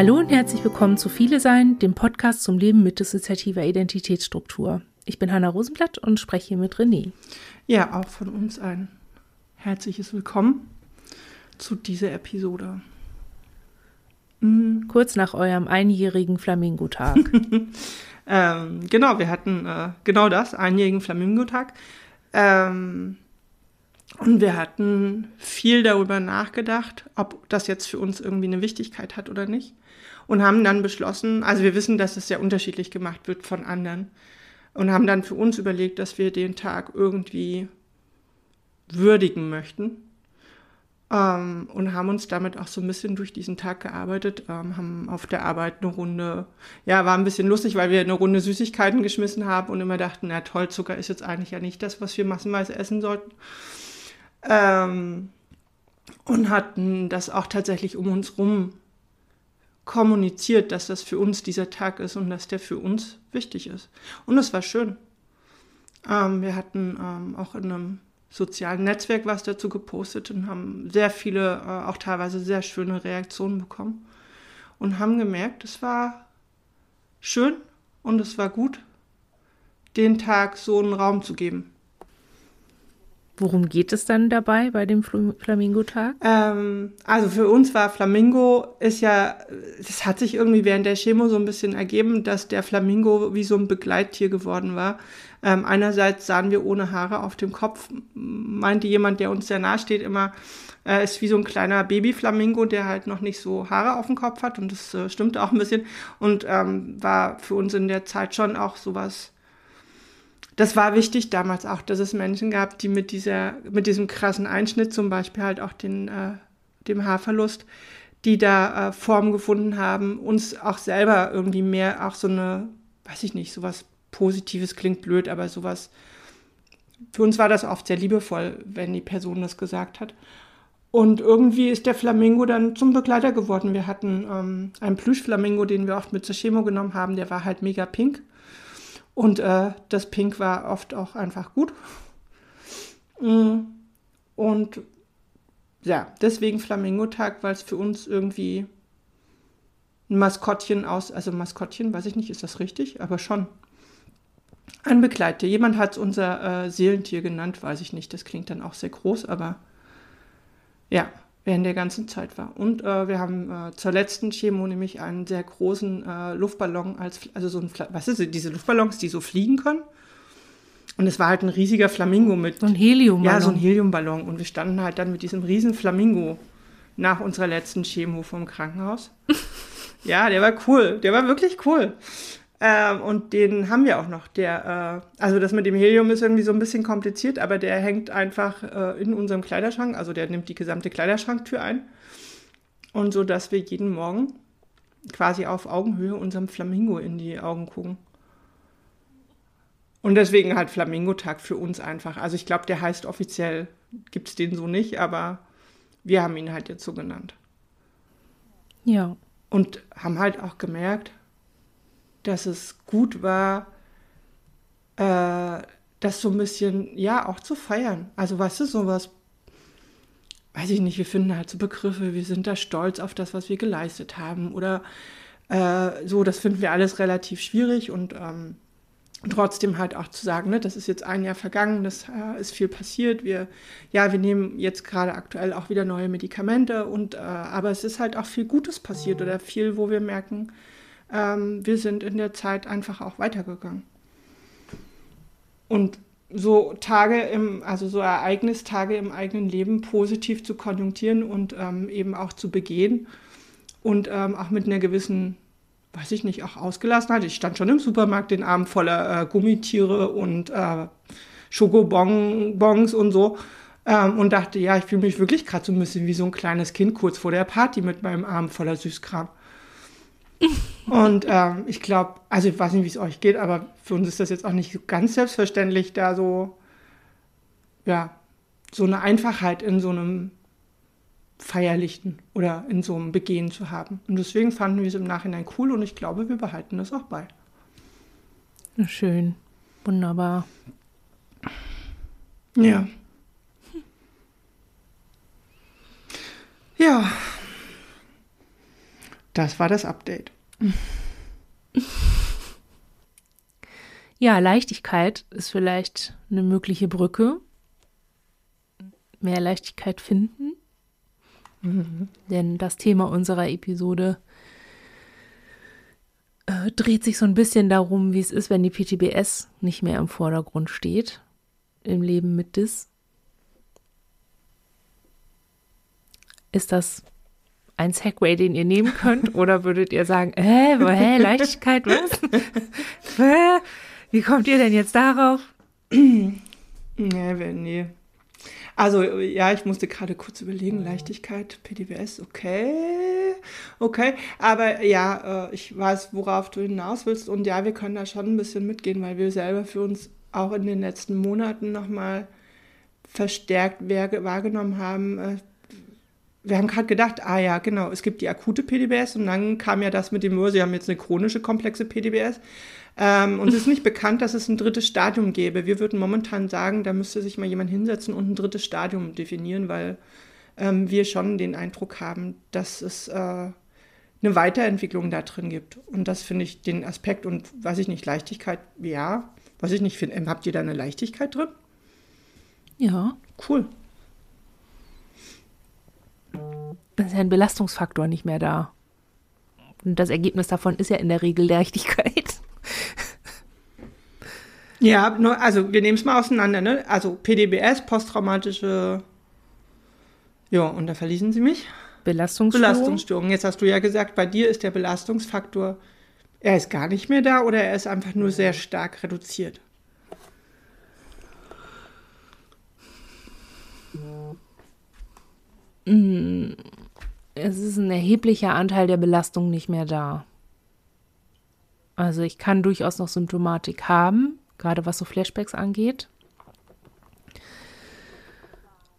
Hallo und herzlich willkommen zu Viele Sein, dem Podcast zum Leben mit dissoziativer Identitätsstruktur. Ich bin Hanna Rosenblatt und spreche hier mit René. Ja, auch von uns ein herzliches Willkommen zu dieser Episode. Mhm. Kurz nach eurem einjährigen Flamingo-Tag. ähm, genau, wir hatten äh, genau das, einjährigen Flamingo-Tag. Ähm, und wir hatten viel darüber nachgedacht, ob das jetzt für uns irgendwie eine Wichtigkeit hat oder nicht. Und haben dann beschlossen, also wir wissen, dass es sehr unterschiedlich gemacht wird von anderen. Und haben dann für uns überlegt, dass wir den Tag irgendwie würdigen möchten. Ähm, und haben uns damit auch so ein bisschen durch diesen Tag gearbeitet, ähm, haben auf der Arbeit eine Runde, ja, war ein bisschen lustig, weil wir eine Runde Süßigkeiten geschmissen haben und immer dachten, na toll, Zucker ist jetzt eigentlich ja nicht das, was wir massenweise essen sollten. Ähm, und hatten das auch tatsächlich um uns rum kommuniziert, dass das für uns dieser Tag ist und dass der für uns wichtig ist. Und es war schön. Ähm, wir hatten ähm, auch in einem sozialen Netzwerk was dazu gepostet und haben sehr viele, äh, auch teilweise sehr schöne Reaktionen bekommen und haben gemerkt, es war schön und es war gut, den Tag so einen Raum zu geben. Worum geht es dann dabei bei dem Flamingo-Tag? Ähm, also für uns war Flamingo ist ja, das hat sich irgendwie während der Chemo so ein bisschen ergeben, dass der Flamingo wie so ein Begleittier geworden war. Ähm, einerseits sahen wir ohne Haare auf dem Kopf, meinte jemand, der uns sehr nahe steht, immer, äh, ist wie so ein kleiner Baby-Flamingo, der halt noch nicht so Haare auf dem Kopf hat und das äh, stimmt auch ein bisschen und ähm, war für uns in der Zeit schon auch sowas das war wichtig damals auch, dass es Menschen gab, die mit dieser, mit diesem krassen Einschnitt, zum Beispiel halt auch den, äh, dem Haarverlust, die da äh, Form gefunden haben, uns auch selber irgendwie mehr auch so eine, weiß ich nicht, sowas Positives klingt blöd, aber sowas, für uns war das oft sehr liebevoll, wenn die Person das gesagt hat. Und irgendwie ist der Flamingo dann zum Begleiter geworden. Wir hatten ähm, einen Plüschflamingo, den wir oft mit zur Chemo genommen haben, der war halt mega pink. Und äh, das Pink war oft auch einfach gut. Mm. Und ja, deswegen Flamingo-Tag, weil es für uns irgendwie ein Maskottchen aus, also Maskottchen, weiß ich nicht, ist das richtig, aber schon. Ein Begleiter. Jemand hat es unser äh, Seelentier genannt, weiß ich nicht. Das klingt dann auch sehr groß, aber ja, während der ganzen Zeit war. Und äh, wir haben äh, zur letzten Chemo nämlich einen sehr großen äh, Luftballon als, also so ein, was ist das, diese Luftballons, die so fliegen können. Und es war halt ein riesiger Flamingo mit. So ein Heliumballon. Ja, so ein Heliumballon. Und wir standen halt dann mit diesem riesen Flamingo nach unserer letzten Chemo vom Krankenhaus. ja, der war cool. Der war wirklich cool. Ähm, und den haben wir auch noch. Der, äh, also das mit dem Helium ist irgendwie so ein bisschen kompliziert, aber der hängt einfach äh, in unserem Kleiderschrank. Also der nimmt die gesamte Kleiderschranktür ein. Und so, dass wir jeden Morgen quasi auf Augenhöhe unserem Flamingo in die Augen gucken. Und deswegen halt Flamingo-Tag für uns einfach. Also ich glaube, der heißt offiziell, gibt es den so nicht, aber wir haben ihn halt jetzt so genannt. Ja. Und haben halt auch gemerkt, dass es gut war, äh, das so ein bisschen, ja, auch zu feiern. Also, weißt du, sowas, weiß ich nicht, wir finden halt so Begriffe, wir sind da stolz auf das, was wir geleistet haben oder äh, so, das finden wir alles relativ schwierig und ähm, trotzdem halt auch zu sagen, ne, das ist jetzt ein Jahr vergangen, das äh, ist viel passiert, wir, ja, wir nehmen jetzt gerade aktuell auch wieder neue Medikamente und, äh, aber es ist halt auch viel Gutes passiert oder viel, wo wir merken, ähm, wir sind in der Zeit einfach auch weitergegangen. Und so Tage im, also so Ereignistage im eigenen Leben positiv zu konjunktieren und ähm, eben auch zu begehen und ähm, auch mit einer gewissen, weiß ich nicht, auch Ausgelassenheit. Ich stand schon im Supermarkt den Abend voller äh, Gummitiere und äh, Schokobons und so ähm, und dachte, ja, ich fühle mich wirklich gerade so ein bisschen wie so ein kleines Kind kurz vor der Party mit meinem Arm voller Süßkram. Und ähm, ich glaube, also ich weiß nicht, wie es euch geht, aber für uns ist das jetzt auch nicht so ganz selbstverständlich, da so, ja, so eine Einfachheit in so einem Feierlichen oder in so einem Begehen zu haben. Und deswegen fanden wir es im Nachhinein cool und ich glaube, wir behalten das auch bei. Schön. Wunderbar. Ja. Das war das Update. Ja, Leichtigkeit ist vielleicht eine mögliche Brücke. Mehr Leichtigkeit finden. Mhm. Denn das Thema unserer Episode äh, dreht sich so ein bisschen darum, wie es ist, wenn die PTBS nicht mehr im Vordergrund steht im Leben mit DIS. Ist das ein Segway, den ihr nehmen könnt? Oder würdet ihr sagen, hä, hä Leichtigkeit, was? Wie kommt ihr denn jetzt darauf? nee, nee. Also ja, ich musste gerade kurz überlegen, Leichtigkeit, PDWS, okay, okay. Aber ja, äh, ich weiß, worauf du hinaus willst. Und ja, wir können da schon ein bisschen mitgehen, weil wir selber für uns auch in den letzten Monaten nochmal verstärkt wahrgenommen haben. Wir haben gerade gedacht, ah ja, genau, es gibt die akute PDBS und dann kam ja das mit dem, oh, sie haben jetzt eine chronische komplexe PDBS. Ähm, und es ist nicht bekannt, dass es ein drittes Stadium gäbe. Wir würden momentan sagen, da müsste sich mal jemand hinsetzen und ein drittes Stadium definieren, weil ähm, wir schon den Eindruck haben, dass es äh, eine Weiterentwicklung da drin gibt. Und das finde ich den Aspekt und weiß ich nicht, Leichtigkeit, ja, was ich nicht finde, ähm, habt ihr da eine Leichtigkeit drin? Ja. Cool. Da ist ja ein Belastungsfaktor nicht mehr da. Und das Ergebnis davon ist ja in der Regel Leichtigkeit. Ja, also wir nehmen es mal auseinander, ne? Also PDBS, posttraumatische. Ja, und da verließen Sie mich. Belastungsstörung. Belastungsstörung. Jetzt hast du ja gesagt, bei dir ist der Belastungsfaktor, er ist gar nicht mehr da oder er ist einfach nur sehr stark reduziert. Mm, es ist ein erheblicher Anteil der Belastung nicht mehr da. Also ich kann durchaus noch Symptomatik haben, gerade was so Flashbacks angeht.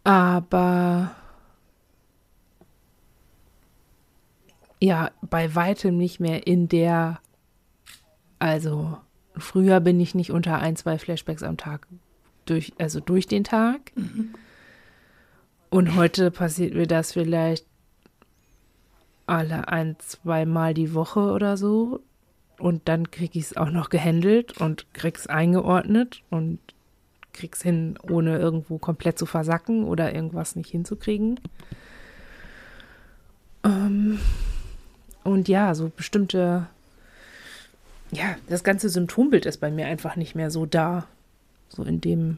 Aber ja, bei weitem nicht mehr in der, also früher bin ich nicht unter ein, zwei Flashbacks am Tag durch, also durch den Tag. Mhm. Und heute passiert mir das vielleicht alle ein, zweimal die Woche oder so. Und dann kriege ich es auch noch gehandelt und krieg's eingeordnet und krieg's hin, ohne irgendwo komplett zu versacken oder irgendwas nicht hinzukriegen. Ähm, und ja, so bestimmte, ja, das ganze Symptombild ist bei mir einfach nicht mehr so da. So in dem,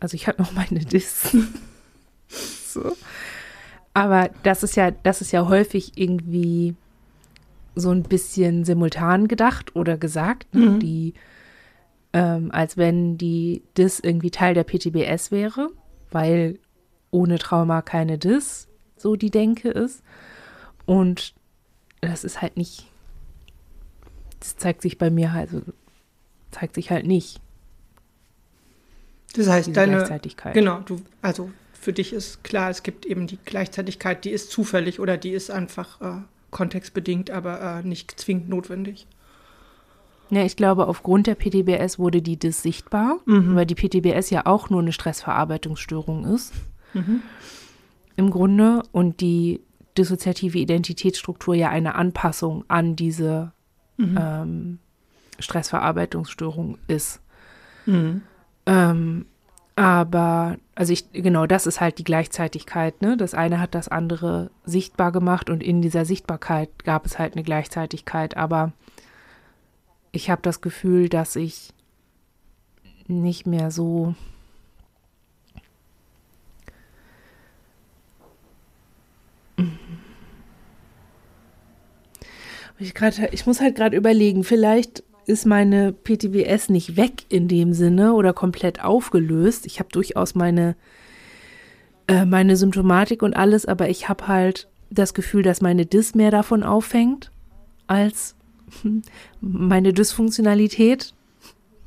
also ich habe noch meine Dis. so. Aber das ist ja, das ist ja häufig irgendwie so ein bisschen simultan gedacht oder gesagt, ne? mhm. die, ähm, als wenn die Dis irgendwie Teil der PTBS wäre, weil ohne Trauma keine Dis, so die Denke ist. Und das ist halt nicht, das zeigt sich bei mir halt, also zeigt sich halt nicht. Das heißt, deine Gleichzeitigkeit. Genau, du, also für dich ist klar, es gibt eben die Gleichzeitigkeit, die ist zufällig oder die ist einfach äh, kontextbedingt, aber äh, nicht zwingend notwendig. Ja, ich glaube, aufgrund der PTBS wurde die DIS sichtbar, mhm. weil die PTBS ja auch nur eine Stressverarbeitungsstörung ist. Mhm. Im Grunde und die dissoziative Identitätsstruktur ja eine Anpassung an diese mhm. ähm, Stressverarbeitungsstörung ist. Mhm. Ähm, aber, also ich, genau, das ist halt die Gleichzeitigkeit, ne? Das eine hat das andere sichtbar gemacht und in dieser Sichtbarkeit gab es halt eine Gleichzeitigkeit. Aber ich habe das Gefühl, dass ich nicht mehr so Ich, grad, ich muss halt gerade überlegen, vielleicht ist meine PTBS nicht weg in dem Sinne oder komplett aufgelöst. Ich habe durchaus meine, äh, meine Symptomatik und alles, aber ich habe halt das Gefühl, dass meine Dis mehr davon auffängt als meine Dysfunktionalität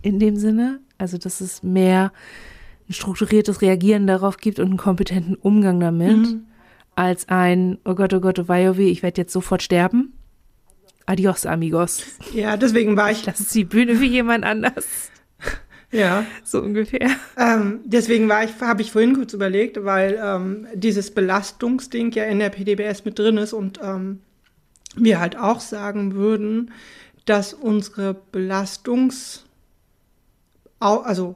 in dem Sinne. Also, dass es mehr ein strukturiertes Reagieren darauf gibt und einen kompetenten Umgang damit, mhm. als ein, oh Gott, oh Gott, oh wei, oh weh, ich werde jetzt sofort sterben. Adios, amigos. Ja, deswegen war ich. Das ist die Bühne wie jemand anders. Ja. So ungefähr. Ähm, deswegen war ich, habe ich vorhin kurz überlegt, weil ähm, dieses Belastungsding ja in der PDBS mit drin ist und ähm, wir halt auch sagen würden, dass unsere Belastungs, also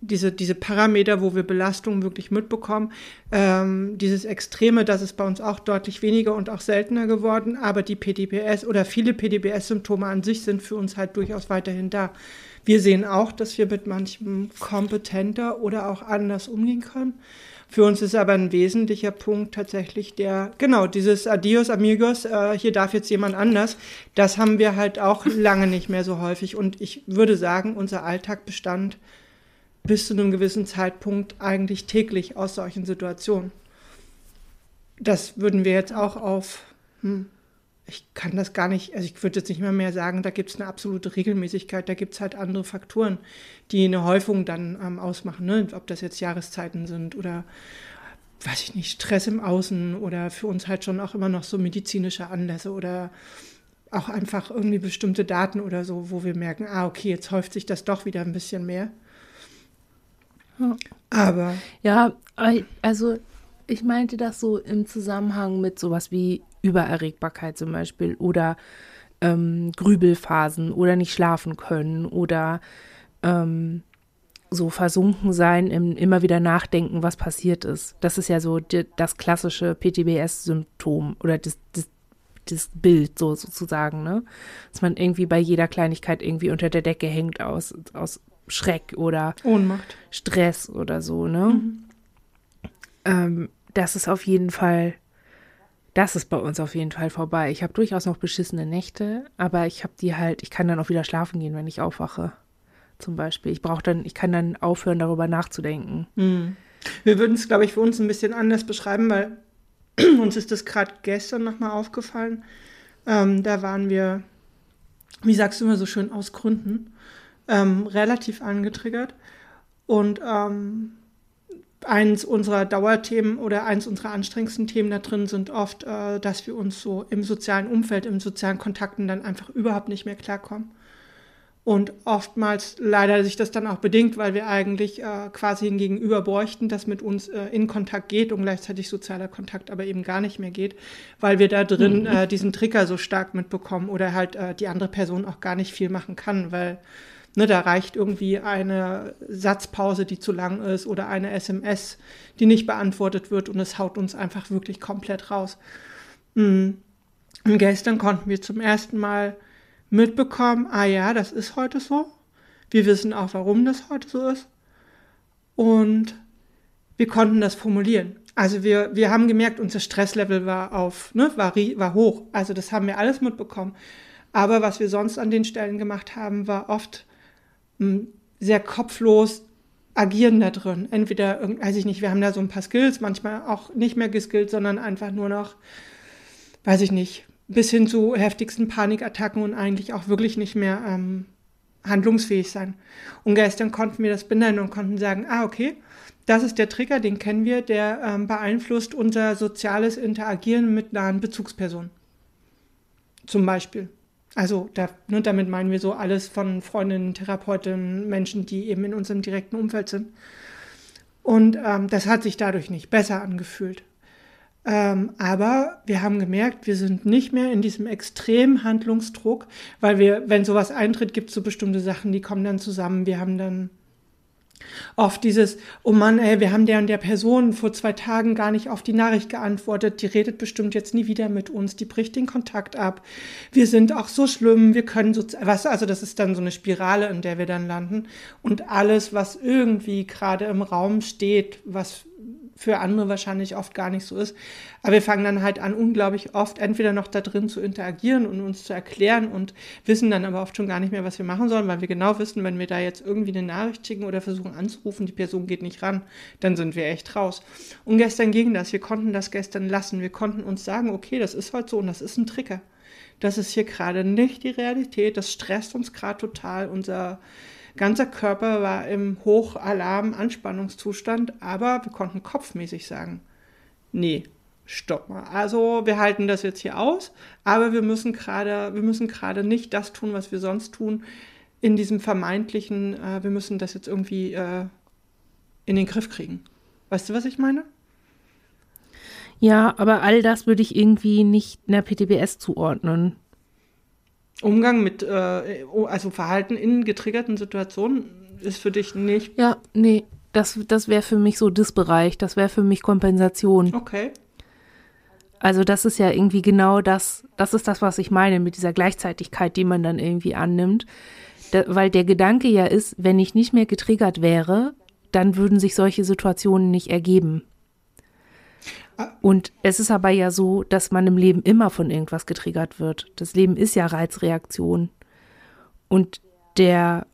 diese, diese Parameter, wo wir Belastung wirklich mitbekommen. Ähm, dieses Extreme, das ist bei uns auch deutlich weniger und auch seltener geworden, aber die PDBS oder viele PDBS-Symptome an sich sind für uns halt durchaus weiterhin da. Wir sehen auch, dass wir mit manchem kompetenter oder auch anders umgehen können. Für uns ist aber ein wesentlicher Punkt tatsächlich der, genau, dieses Adios amigos, äh, hier darf jetzt jemand anders. Das haben wir halt auch lange nicht mehr so häufig. Und ich würde sagen, unser Alltag bestand bis zu einem gewissen Zeitpunkt eigentlich täglich aus solchen Situationen. Das würden wir jetzt auch auf, hm, ich kann das gar nicht, also ich würde jetzt nicht mehr mehr sagen, da gibt es eine absolute Regelmäßigkeit, da gibt es halt andere Faktoren, die eine Häufung dann ähm, ausmachen, ne? ob das jetzt Jahreszeiten sind oder weiß ich nicht, Stress im Außen oder für uns halt schon auch immer noch so medizinische Anlässe oder auch einfach irgendwie bestimmte Daten oder so, wo wir merken, ah, okay, jetzt häuft sich das doch wieder ein bisschen mehr. Aber. Ja, also ich meinte das so im Zusammenhang mit sowas wie Übererregbarkeit zum Beispiel oder ähm, Grübelphasen oder nicht schlafen können oder ähm, so versunken sein im immer wieder nachdenken, was passiert ist. Das ist ja so die, das klassische PTBS-Symptom oder das, das, das, Bild so sozusagen, ne? Dass man irgendwie bei jeder Kleinigkeit irgendwie unter der Decke hängt aus, aus Schreck oder Ohnmacht. Stress oder so, ne? Mhm. Ähm, das ist auf jeden Fall, das ist bei uns auf jeden Fall vorbei. Ich habe durchaus noch beschissene Nächte, aber ich habe die halt, ich kann dann auch wieder schlafen gehen, wenn ich aufwache. Zum Beispiel. Ich brauche dann, ich kann dann aufhören, darüber nachzudenken. Mhm. Wir würden es, glaube ich, für uns ein bisschen anders beschreiben, weil uns ist das gerade gestern nochmal aufgefallen. Ähm, da waren wir, wie sagst du immer so schön, aus Gründen ähm, relativ angetriggert. Und ähm, eins unserer Dauerthemen oder eins unserer anstrengendsten Themen da drin sind oft, äh, dass wir uns so im sozialen Umfeld, im sozialen Kontakten dann einfach überhaupt nicht mehr klarkommen. Und oftmals leider sich das dann auch bedingt, weil wir eigentlich äh, quasi ein Gegenüber bräuchten, das mit uns äh, in Kontakt geht und gleichzeitig sozialer Kontakt aber eben gar nicht mehr geht, weil wir da drin mhm. äh, diesen Trigger so stark mitbekommen oder halt äh, die andere Person auch gar nicht viel machen kann, weil Ne, da reicht irgendwie eine Satzpause, die zu lang ist oder eine SMS, die nicht beantwortet wird und es haut uns einfach wirklich komplett raus. Mhm. Und gestern konnten wir zum ersten Mal mitbekommen, ah ja, das ist heute so. Wir wissen auch, warum das heute so ist. Und wir konnten das formulieren. Also wir, wir haben gemerkt, unser Stresslevel war auf, ne, war, war hoch. Also das haben wir alles mitbekommen. Aber was wir sonst an den Stellen gemacht haben, war oft sehr kopflos agieren da drin. Entweder, weiß ich nicht, wir haben da so ein paar Skills, manchmal auch nicht mehr geskillt, sondern einfach nur noch, weiß ich nicht, bis hin zu heftigsten Panikattacken und eigentlich auch wirklich nicht mehr ähm, handlungsfähig sein. Und gestern konnten wir das benennen und konnten sagen, ah, okay, das ist der Trigger, den kennen wir, der ähm, beeinflusst unser soziales Interagieren mit nahen Bezugspersonen. Zum Beispiel. Also da, ne, damit meinen wir so alles von Freundinnen, Therapeutinnen, Menschen, die eben in unserem direkten Umfeld sind. Und ähm, das hat sich dadurch nicht besser angefühlt. Ähm, aber wir haben gemerkt, wir sind nicht mehr in diesem extremen Handlungsdruck, weil wir, wenn sowas eintritt, gibt es so bestimmte Sachen, die kommen dann zusammen. Wir haben dann Oft dieses, oh Mann, ey, wir haben der und der Person vor zwei Tagen gar nicht auf die Nachricht geantwortet, die redet bestimmt jetzt nie wieder mit uns, die bricht den Kontakt ab. Wir sind auch so schlimm, wir können so, was, also das ist dann so eine Spirale, in der wir dann landen. Und alles, was irgendwie gerade im Raum steht, was für andere wahrscheinlich oft gar nicht so ist. Aber wir fangen dann halt an, unglaublich oft entweder noch da drin zu interagieren und uns zu erklären und wissen dann aber oft schon gar nicht mehr, was wir machen sollen, weil wir genau wissen, wenn wir da jetzt irgendwie eine Nachricht schicken oder versuchen anzurufen, die Person geht nicht ran, dann sind wir echt raus. Und gestern ging das. Wir konnten das gestern lassen. Wir konnten uns sagen, okay, das ist halt so und das ist ein Trigger. Das ist hier gerade nicht die Realität. Das stresst uns gerade total. Unser ganzer Körper war im Hochalarm-Anspannungszustand, aber wir konnten kopfmäßig sagen, nee, stopp mal. Also wir halten das jetzt hier aus, aber wir müssen gerade, wir müssen gerade nicht das tun, was wir sonst tun, in diesem vermeintlichen, äh, wir müssen das jetzt irgendwie äh, in den Griff kriegen. Weißt du, was ich meine? Ja, aber all das würde ich irgendwie nicht einer PTBS zuordnen. Umgang mit, äh, also Verhalten in getriggerten Situationen ist für dich nicht. Ja, nee, das, das wäre für mich so Disbereich, das wäre für mich Kompensation. Okay. Also das ist ja irgendwie genau das, das ist das, was ich meine mit dieser Gleichzeitigkeit, die man dann irgendwie annimmt. Da, weil der Gedanke ja ist, wenn ich nicht mehr getriggert wäre, dann würden sich solche Situationen nicht ergeben. Und es ist aber ja so, dass man im Leben immer von irgendwas getriggert wird. Das Leben ist ja Reizreaktion. Und der,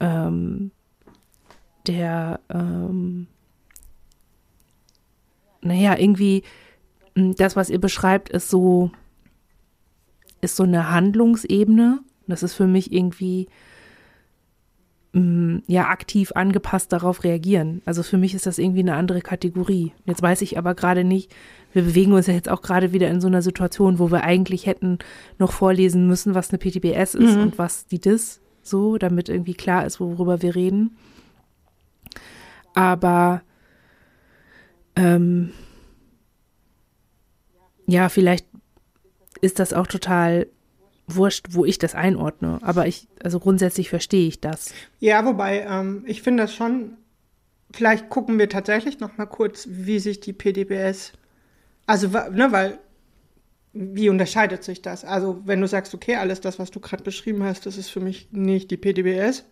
ähm, der, ähm, naja, irgendwie, hm, das, was ihr beschreibt, ist so, ist so eine Handlungsebene. Das ist für mich irgendwie ja aktiv angepasst darauf reagieren. Also für mich ist das irgendwie eine andere Kategorie. Jetzt weiß ich aber gerade nicht, wir bewegen uns ja jetzt auch gerade wieder in so einer Situation, wo wir eigentlich hätten noch vorlesen müssen, was eine PTBS ist mhm. und was die DIS, so, damit irgendwie klar ist, worüber wir reden. Aber ähm, ja, vielleicht ist das auch total wurscht, wo ich das einordne. Aber ich, also grundsätzlich verstehe ich das. Ja, wobei, ähm, ich finde das schon, vielleicht gucken wir tatsächlich noch mal kurz, wie sich die PDBS, also, ne, weil, wie unterscheidet sich das? Also, wenn du sagst, okay, alles das, was du gerade beschrieben hast, das ist für mich nicht die PDBS.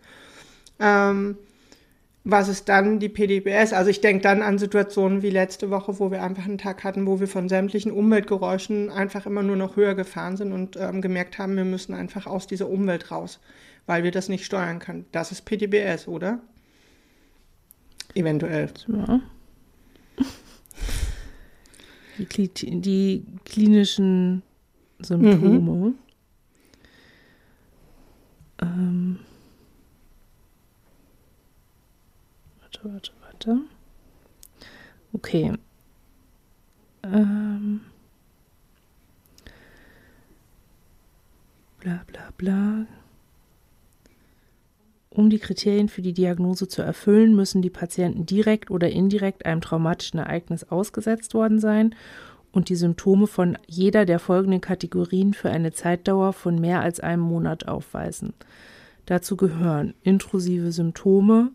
Ähm, was ist dann die PDBS? Also ich denke dann an Situationen wie letzte Woche, wo wir einfach einen Tag hatten, wo wir von sämtlichen Umweltgeräuschen einfach immer nur noch höher gefahren sind und ähm, gemerkt haben, wir müssen einfach aus dieser Umwelt raus, weil wir das nicht steuern können. Das ist PDBS, oder? Eventuell. Ja. Die, die klinischen Symptome. Mhm. Ähm. Warte, warte, warte. Okay. Ähm. Bla bla bla. Um die Kriterien für die Diagnose zu erfüllen, müssen die Patienten direkt oder indirekt einem traumatischen Ereignis ausgesetzt worden sein und die Symptome von jeder der folgenden Kategorien für eine Zeitdauer von mehr als einem Monat aufweisen. Dazu gehören intrusive Symptome,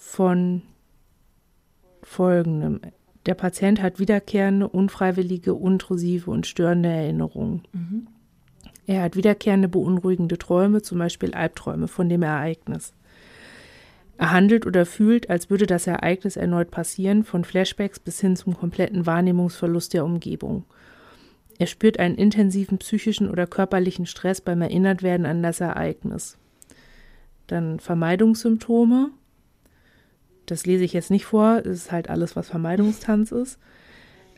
von folgendem. Der Patient hat wiederkehrende, unfreiwillige, intrusive und störende Erinnerungen. Mhm. Er hat wiederkehrende, beunruhigende Träume, zum Beispiel Albträume von dem Ereignis. Er handelt oder fühlt, als würde das Ereignis erneut passieren, von Flashbacks bis hin zum kompletten Wahrnehmungsverlust der Umgebung. Er spürt einen intensiven psychischen oder körperlichen Stress beim Erinnertwerden an das Ereignis. Dann Vermeidungssymptome. Das lese ich jetzt nicht vor, das ist halt alles, was Vermeidungstanz ist.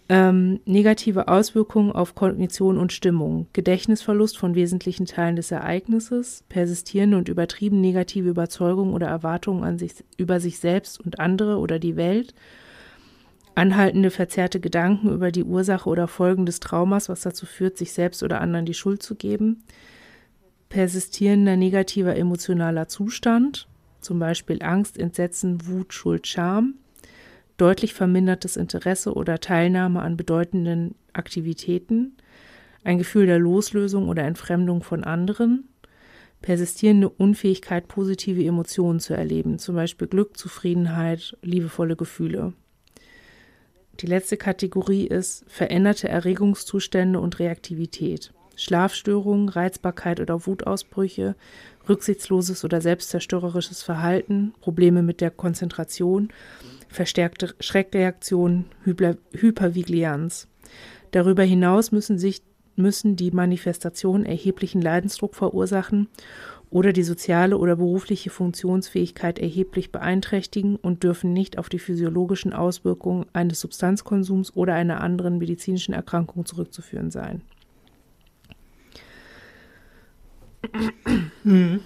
Ähm, negative Auswirkungen auf Kognition und Stimmung, Gedächtnisverlust von wesentlichen Teilen des Ereignisses, persistierende und übertrieben negative Überzeugungen oder Erwartungen an sich, über sich selbst und andere oder die Welt, anhaltende verzerrte Gedanken über die Ursache oder Folgen des Traumas, was dazu führt, sich selbst oder anderen die Schuld zu geben, persistierender negativer emotionaler Zustand, zum Beispiel Angst, Entsetzen, Wut, Schuld, Scham, deutlich vermindertes Interesse oder Teilnahme an bedeutenden Aktivitäten, ein Gefühl der Loslösung oder Entfremdung von anderen, persistierende Unfähigkeit, positive Emotionen zu erleben, zum Beispiel Glück, Zufriedenheit, liebevolle Gefühle. Die letzte Kategorie ist veränderte Erregungszustände und Reaktivität. Schlafstörungen, Reizbarkeit oder Wutausbrüche, rücksichtsloses oder selbstzerstörerisches Verhalten, Probleme mit der Konzentration, verstärkte Schreckreaktionen, Hyper Hypervigilanz. Darüber hinaus müssen, sich, müssen die Manifestationen erheblichen Leidensdruck verursachen oder die soziale oder berufliche Funktionsfähigkeit erheblich beeinträchtigen und dürfen nicht auf die physiologischen Auswirkungen eines Substanzkonsums oder einer anderen medizinischen Erkrankung zurückzuführen sein. Hm.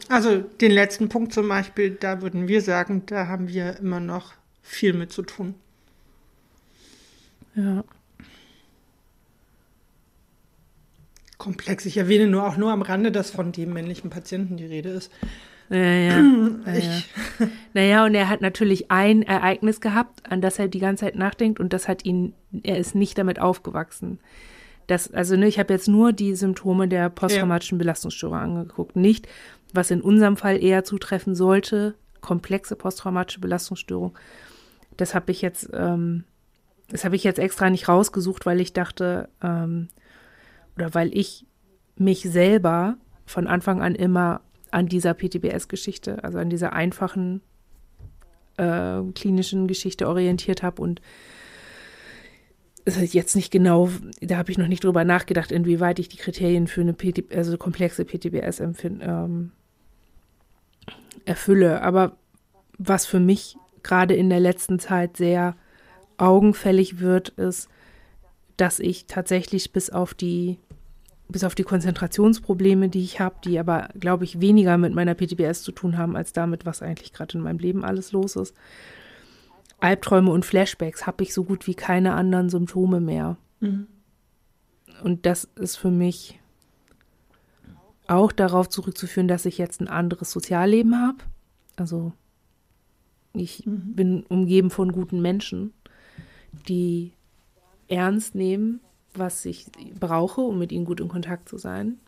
Also den letzten Punkt zum Beispiel, da würden wir sagen, da haben wir immer noch viel mit zu tun. Ja. Komplex. Ich erwähne nur auch nur am Rande, dass von dem männlichen Patienten die Rede ist. Ja, ja. Naja. naja, und er hat natürlich ein Ereignis gehabt, an das er die ganze Zeit nachdenkt und das hat ihn, er ist nicht damit aufgewachsen. Das, also ne, ich habe jetzt nur die Symptome der posttraumatischen ja. Belastungsstörung angeguckt, nicht, was in unserem Fall eher zutreffen sollte, komplexe posttraumatische Belastungsstörung. Das habe ich jetzt, ähm, das habe ich jetzt extra nicht rausgesucht, weil ich dachte, ähm, oder weil ich mich selber von Anfang an immer an dieser PTBS-Geschichte, also an dieser einfachen äh, klinischen Geschichte orientiert habe und jetzt nicht genau, da habe ich noch nicht drüber nachgedacht, inwieweit ich die Kriterien für eine PT, also komplexe PTBS ähm, erfülle. Aber was für mich gerade in der letzten Zeit sehr augenfällig wird, ist, dass ich tatsächlich bis auf die bis auf die Konzentrationsprobleme, die ich habe, die aber, glaube ich, weniger mit meiner PTBS zu tun haben, als damit, was eigentlich gerade in meinem Leben alles los ist. Albträume und Flashbacks habe ich so gut wie keine anderen Symptome mehr. Mhm. Und das ist für mich auch darauf zurückzuführen, dass ich jetzt ein anderes Sozialleben habe. Also ich mhm. bin umgeben von guten Menschen, die ernst nehmen, was ich brauche, um mit ihnen gut in Kontakt zu sein.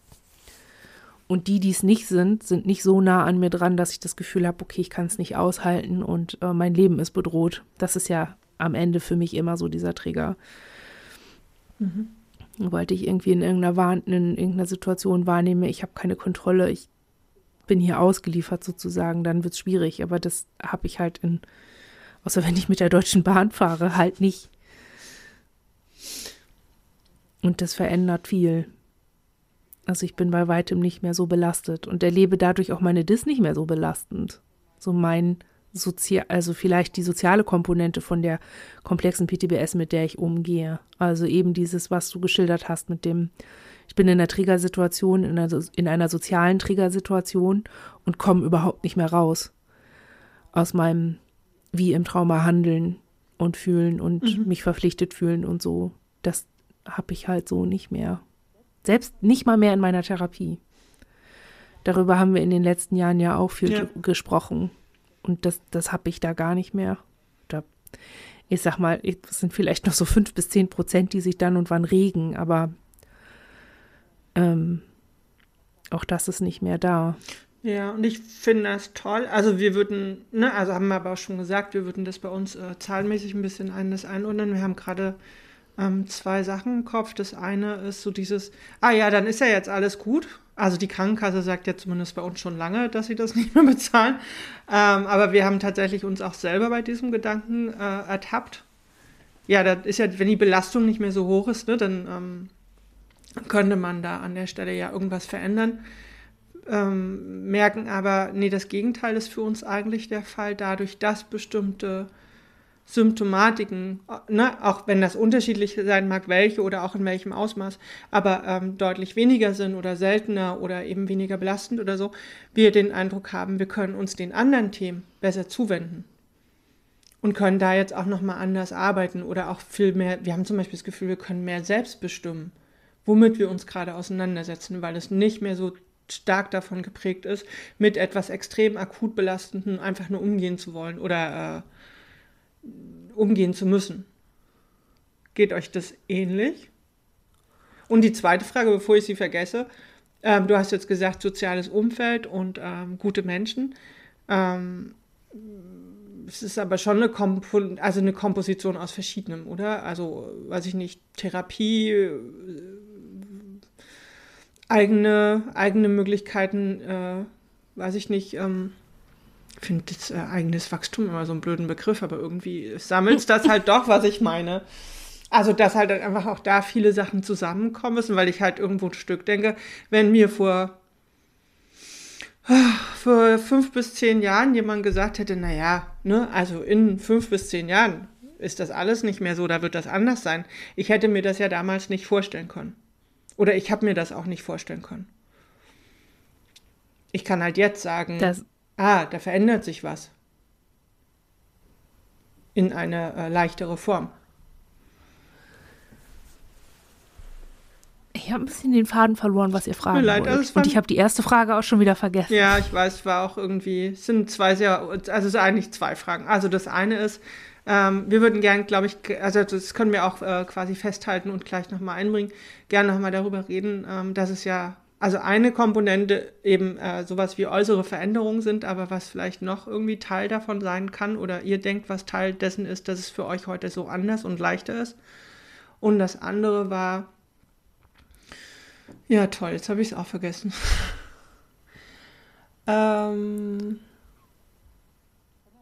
Und die, die es nicht sind, sind nicht so nah an mir dran, dass ich das Gefühl habe, okay, ich kann es nicht aushalten und äh, mein Leben ist bedroht. Das ist ja am Ende für mich immer so dieser Trigger. Mhm. Sobald ich irgendwie in irgendeiner, Warn in irgendeiner Situation wahrnehme, ich habe keine Kontrolle, ich bin hier ausgeliefert sozusagen, dann wird es schwierig. Aber das habe ich halt in, außer wenn ich mit der Deutschen Bahn fahre, halt nicht. Und das verändert viel. Also ich bin bei weitem nicht mehr so belastet und erlebe dadurch auch meine Dis nicht mehr so belastend. So mein sozial, also vielleicht die soziale Komponente von der komplexen PTBS, mit der ich umgehe. Also eben dieses, was du geschildert hast mit dem, ich bin in einer Triggersituation, in einer, in einer sozialen Triggersituation und komme überhaupt nicht mehr raus aus meinem wie im Trauma handeln und fühlen und mhm. mich verpflichtet fühlen und so. Das, habe ich halt so nicht mehr. Selbst nicht mal mehr in meiner Therapie. Darüber haben wir in den letzten Jahren ja auch viel ja. gesprochen. Und das, das habe ich da gar nicht mehr. Da, ich sag mal, es sind vielleicht noch so fünf bis zehn Prozent, die sich dann und wann regen, aber ähm, auch das ist nicht mehr da. Ja, und ich finde das toll. Also wir würden, ne, also haben wir aber auch schon gesagt, wir würden das bei uns äh, zahlenmäßig ein bisschen eines einordnen. Wir haben gerade ähm, zwei Sachen im Kopf. Das eine ist so dieses, ah ja, dann ist ja jetzt alles gut. Also die Krankenkasse sagt ja zumindest bei uns schon lange, dass sie das nicht mehr bezahlen. Ähm, aber wir haben tatsächlich uns auch selber bei diesem Gedanken äh, ertappt. Ja, das ist ja, wenn die Belastung nicht mehr so hoch ist, ne, dann ähm, könnte man da an der Stelle ja irgendwas verändern. Ähm, merken aber, nee, das Gegenteil ist für uns eigentlich der Fall, dadurch, dass bestimmte Symptomatiken, ne, auch wenn das unterschiedlich sein mag, welche oder auch in welchem Ausmaß, aber ähm, deutlich weniger sind oder seltener oder eben weniger belastend oder so, wir den Eindruck haben, wir können uns den anderen Themen besser zuwenden. Und können da jetzt auch nochmal anders arbeiten oder auch viel mehr, wir haben zum Beispiel das Gefühl, wir können mehr selbst bestimmen, womit wir uns gerade auseinandersetzen, weil es nicht mehr so stark davon geprägt ist, mit etwas extrem akut belastenden einfach nur umgehen zu wollen oder äh, umgehen zu müssen. Geht euch das ähnlich? Und die zweite Frage, bevor ich sie vergesse, ähm, du hast jetzt gesagt, soziales Umfeld und ähm, gute Menschen. Ähm, es ist aber schon eine, Kompo also eine Komposition aus verschiedenem, oder? Also, weiß ich nicht, Therapie, äh, eigene, eigene Möglichkeiten, äh, weiß ich nicht, ähm, finde das äh, eigenes Wachstum immer so einen blöden Begriff, aber irgendwie sammelt das halt doch, was ich meine. Also, dass halt einfach auch da viele Sachen zusammenkommen müssen, weil ich halt irgendwo ein Stück denke, wenn mir vor, vor fünf bis zehn Jahren jemand gesagt hätte, naja, ne, also in fünf bis zehn Jahren ist das alles nicht mehr so, da wird das anders sein. Ich hätte mir das ja damals nicht vorstellen können. Oder ich habe mir das auch nicht vorstellen können. Ich kann halt jetzt sagen, das ah, da verändert sich was. In eine äh, leichtere Form. Ich habe ein bisschen den Faden verloren, was ihr fragen leid, wollt. also Und ich habe die erste Frage auch schon wieder vergessen. Ja, ich weiß, es war auch irgendwie, es sind zwei sehr, also es sind eigentlich zwei Fragen. Also das eine ist, ähm, wir würden gern, glaube ich, also das können wir auch äh, quasi festhalten und gleich nochmal einbringen, gerne nochmal darüber reden, ähm, dass es ja, also eine Komponente eben äh, sowas wie äußere Veränderungen sind, aber was vielleicht noch irgendwie Teil davon sein kann oder ihr denkt, was Teil dessen ist, dass es für euch heute so anders und leichter ist. Und das andere war, ja toll, jetzt habe ich es auch vergessen. ähm,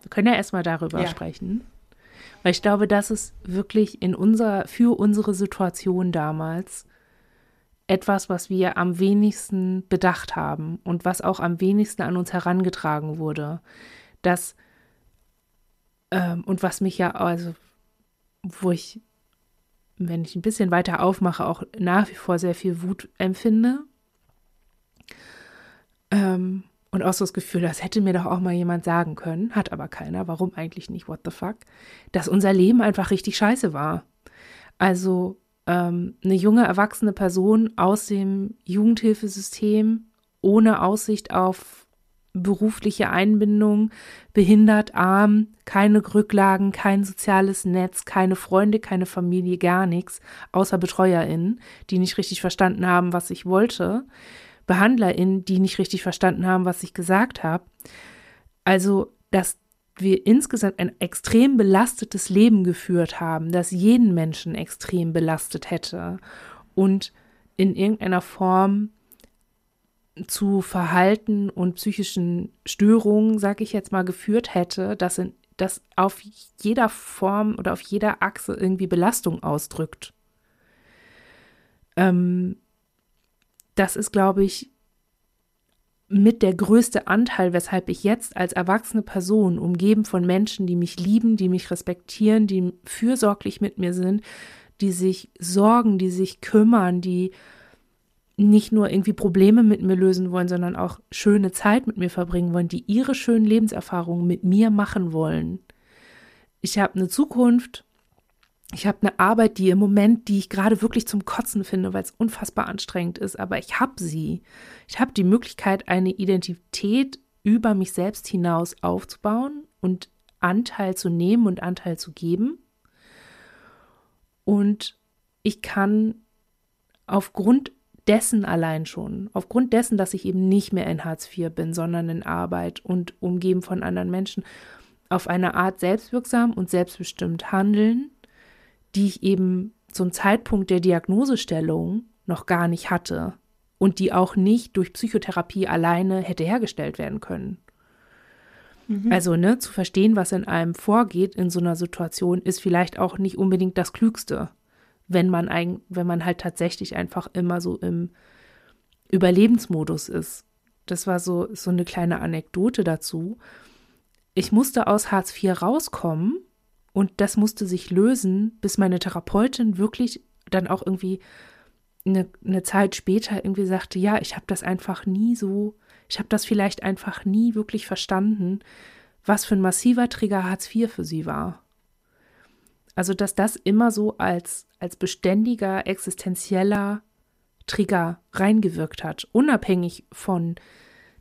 Wir können ja erstmal darüber Ja. sprechen. Weil ich glaube, das ist wirklich in unserer, für unsere Situation damals etwas, was wir am wenigsten bedacht haben und was auch am wenigsten an uns herangetragen wurde. Das, ähm, und was mich ja, also, wo ich, wenn ich ein bisschen weiter aufmache, auch nach wie vor sehr viel Wut empfinde. Ähm, und auch so das Gefühl, das hätte mir doch auch mal jemand sagen können, hat aber keiner, warum eigentlich nicht, what the fuck, dass unser Leben einfach richtig scheiße war. Also ähm, eine junge, erwachsene Person aus dem Jugendhilfesystem ohne Aussicht auf berufliche Einbindung, behindert, arm, keine Rücklagen, kein soziales Netz, keine Freunde, keine Familie, gar nichts, außer BetreuerInnen, die nicht richtig verstanden haben, was ich wollte, BehandlerInnen, die nicht richtig verstanden haben, was ich gesagt habe. Also, dass wir insgesamt ein extrem belastetes Leben geführt haben, das jeden Menschen extrem belastet hätte und in irgendeiner Form zu Verhalten und psychischen Störungen, sag ich jetzt mal, geführt hätte, das, in, das auf jeder Form oder auf jeder Achse irgendwie Belastung ausdrückt. Ähm, das ist, glaube ich, mit der größte Anteil, weshalb ich jetzt als erwachsene Person, umgeben von Menschen, die mich lieben, die mich respektieren, die fürsorglich mit mir sind, die sich sorgen, die sich kümmern, die nicht nur irgendwie Probleme mit mir lösen wollen, sondern auch schöne Zeit mit mir verbringen wollen, die ihre schönen Lebenserfahrungen mit mir machen wollen. Ich habe eine Zukunft, ich habe eine Arbeit, die im Moment, die ich gerade wirklich zum Kotzen finde, weil es unfassbar anstrengend ist, aber ich habe sie. Ich habe die Möglichkeit, eine Identität über mich selbst hinaus aufzubauen und Anteil zu nehmen und Anteil zu geben. Und ich kann aufgrund dessen allein schon, aufgrund dessen, dass ich eben nicht mehr in Hartz IV bin, sondern in Arbeit und umgeben von anderen Menschen, auf eine Art selbstwirksam und selbstbestimmt handeln, die ich eben zum Zeitpunkt der Diagnosestellung noch gar nicht hatte und die auch nicht durch Psychotherapie alleine hätte hergestellt werden können. Mhm. Also, ne, zu verstehen, was in einem vorgeht in so einer Situation, ist vielleicht auch nicht unbedingt das Klügste, wenn man ein, wenn man halt tatsächlich einfach immer so im Überlebensmodus ist. Das war so, so eine kleine Anekdote dazu. Ich musste aus Hartz IV rauskommen und das musste sich lösen, bis meine Therapeutin wirklich dann auch irgendwie eine, eine Zeit später irgendwie sagte, ja, ich habe das einfach nie so, ich habe das vielleicht einfach nie wirklich verstanden, was für ein massiver Trigger Hartz IV für sie war. Also, dass das immer so als, als beständiger, existenzieller Trigger reingewirkt hat, unabhängig von,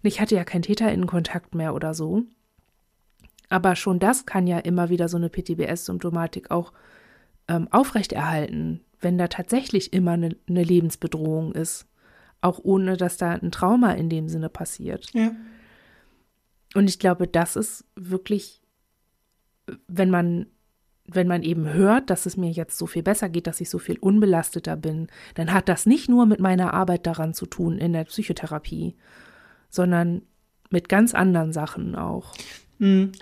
ich hatte ja keinen Täterinnenkontakt mehr oder so. Aber schon das kann ja immer wieder so eine PTBS-Symptomatik auch ähm, aufrechterhalten, wenn da tatsächlich immer eine, eine, Lebensbedrohung ist, auch ohne dass da ein Trauma in dem Sinne passiert. Ja. Und ich glaube, das ist wirklich, wenn man, wenn man eben hört, dass es mir jetzt so viel besser geht, dass ich so viel unbelasteter bin, dann hat das nicht nur mit meiner Arbeit daran zu tun in der Psychotherapie, sondern mit ganz anderen Sachen auch.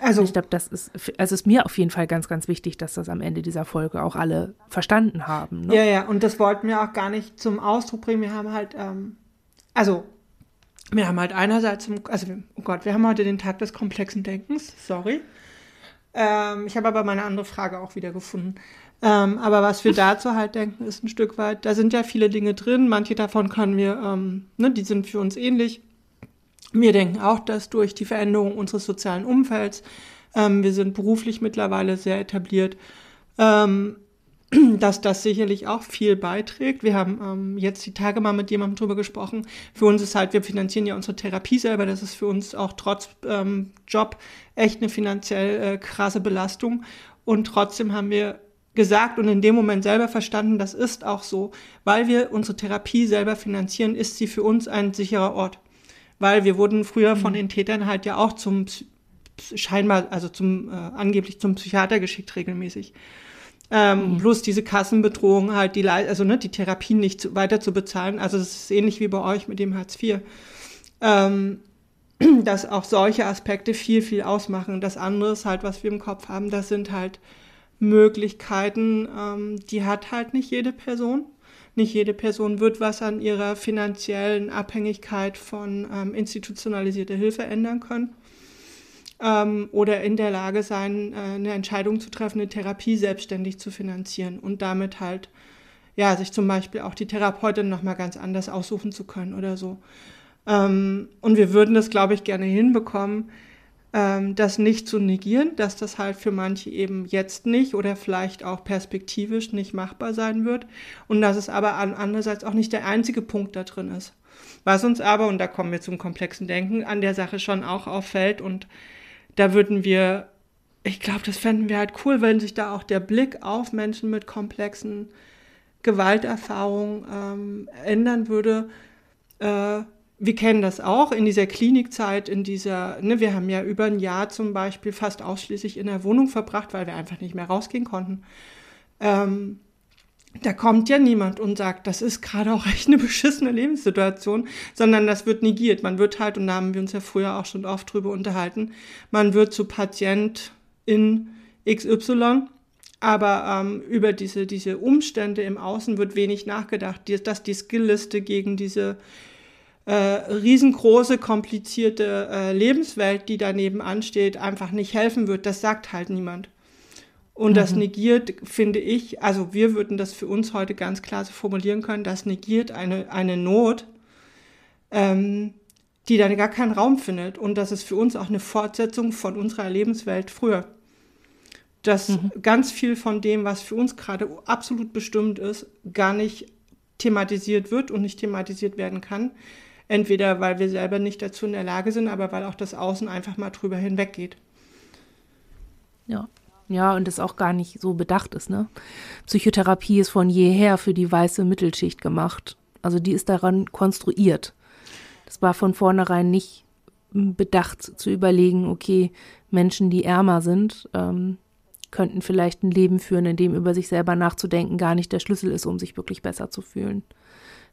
Also ich glaube, das ist, also ist mir auf jeden Fall ganz, ganz wichtig, dass das am Ende dieser Folge auch alle verstanden haben. Ne? Ja, ja, und das wollten wir auch gar nicht zum Ausdruck bringen. Wir haben halt, ähm, also wir haben halt einerseits, also oh Gott, wir haben heute den Tag des komplexen Denkens, sorry. Ähm, ich habe aber meine andere Frage auch wieder gefunden. Ähm, aber was wir dazu halt denken, ist ein Stück weit, da sind ja viele Dinge drin, manche davon können wir, ähm, ne, die sind für uns ähnlich. Wir denken auch, dass durch die Veränderung unseres sozialen Umfelds, ähm, wir sind beruflich mittlerweile sehr etabliert, ähm, dass das sicherlich auch viel beiträgt. Wir haben ähm, jetzt die Tage mal mit jemandem drüber gesprochen. Für uns ist halt, wir finanzieren ja unsere Therapie selber. Das ist für uns auch trotz ähm, Job echt eine finanziell äh, krasse Belastung. Und trotzdem haben wir gesagt und in dem Moment selber verstanden, das ist auch so. Weil wir unsere Therapie selber finanzieren, ist sie für uns ein sicherer Ort. Weil wir wurden früher von mhm. den Tätern halt ja auch zum scheinbar, also zum äh, angeblich zum Psychiater geschickt regelmäßig. Ähm, mhm. Plus diese Kassenbedrohung halt, die, also ne, die Therapien nicht zu, weiter zu bezahlen. Also es ist ähnlich wie bei euch mit dem Hartz IV. Ähm, dass auch solche Aspekte viel, viel ausmachen. Das andere ist halt, was wir im Kopf haben, das sind halt Möglichkeiten, ähm, die hat halt nicht jede Person. Nicht jede Person wird was an ihrer finanziellen Abhängigkeit von ähm, institutionalisierter Hilfe ändern können ähm, oder in der Lage sein, äh, eine Entscheidung zu treffen, eine Therapie selbstständig zu finanzieren und damit halt ja sich zum Beispiel auch die Therapeutin noch mal ganz anders aussuchen zu können oder so. Ähm, und wir würden das, glaube ich, gerne hinbekommen, ähm, das nicht zu negieren, dass das halt für manche eben jetzt nicht oder vielleicht auch perspektivisch nicht machbar sein wird und dass es aber andererseits auch nicht der einzige Punkt da drin ist. Was uns aber, und da kommen wir zum komplexen Denken, an der Sache schon auch auffällt und da würden wir, ich glaube, das fänden wir halt cool, wenn sich da auch der Blick auf Menschen mit komplexen Gewalterfahrungen ähm, ändern würde. Äh, wir kennen das auch in dieser Klinikzeit, in dieser, ne, wir haben ja über ein Jahr zum Beispiel fast ausschließlich in der Wohnung verbracht, weil wir einfach nicht mehr rausgehen konnten. Ähm, da kommt ja niemand und sagt, das ist gerade auch echt eine beschissene Lebenssituation, sondern das wird negiert. Man wird halt, und da haben wir uns ja früher auch schon oft drüber unterhalten, man wird zu Patient in XY, aber ähm, über diese, diese Umstände im Außen wird wenig nachgedacht, dass die Skillliste gegen diese äh, riesengroße, komplizierte äh, Lebenswelt, die daneben ansteht, einfach nicht helfen wird. Das sagt halt niemand. Und mhm. das negiert, finde ich, also wir würden das für uns heute ganz klar so formulieren können, das negiert eine, eine Not, ähm, die dann gar keinen Raum findet. Und das ist für uns auch eine Fortsetzung von unserer Lebenswelt früher. Dass mhm. ganz viel von dem, was für uns gerade absolut bestimmt ist, gar nicht thematisiert wird und nicht thematisiert werden kann. Entweder weil wir selber nicht dazu in der Lage sind, aber weil auch das Außen einfach mal drüber hinweggeht. Ja, ja, und das auch gar nicht so bedacht ist, ne? Psychotherapie ist von jeher für die weiße Mittelschicht gemacht. Also die ist daran konstruiert. Das war von vornherein nicht bedacht zu überlegen, okay, Menschen, die ärmer sind, ähm, könnten vielleicht ein Leben führen, in dem über sich selber nachzudenken gar nicht der Schlüssel ist, um sich wirklich besser zu fühlen.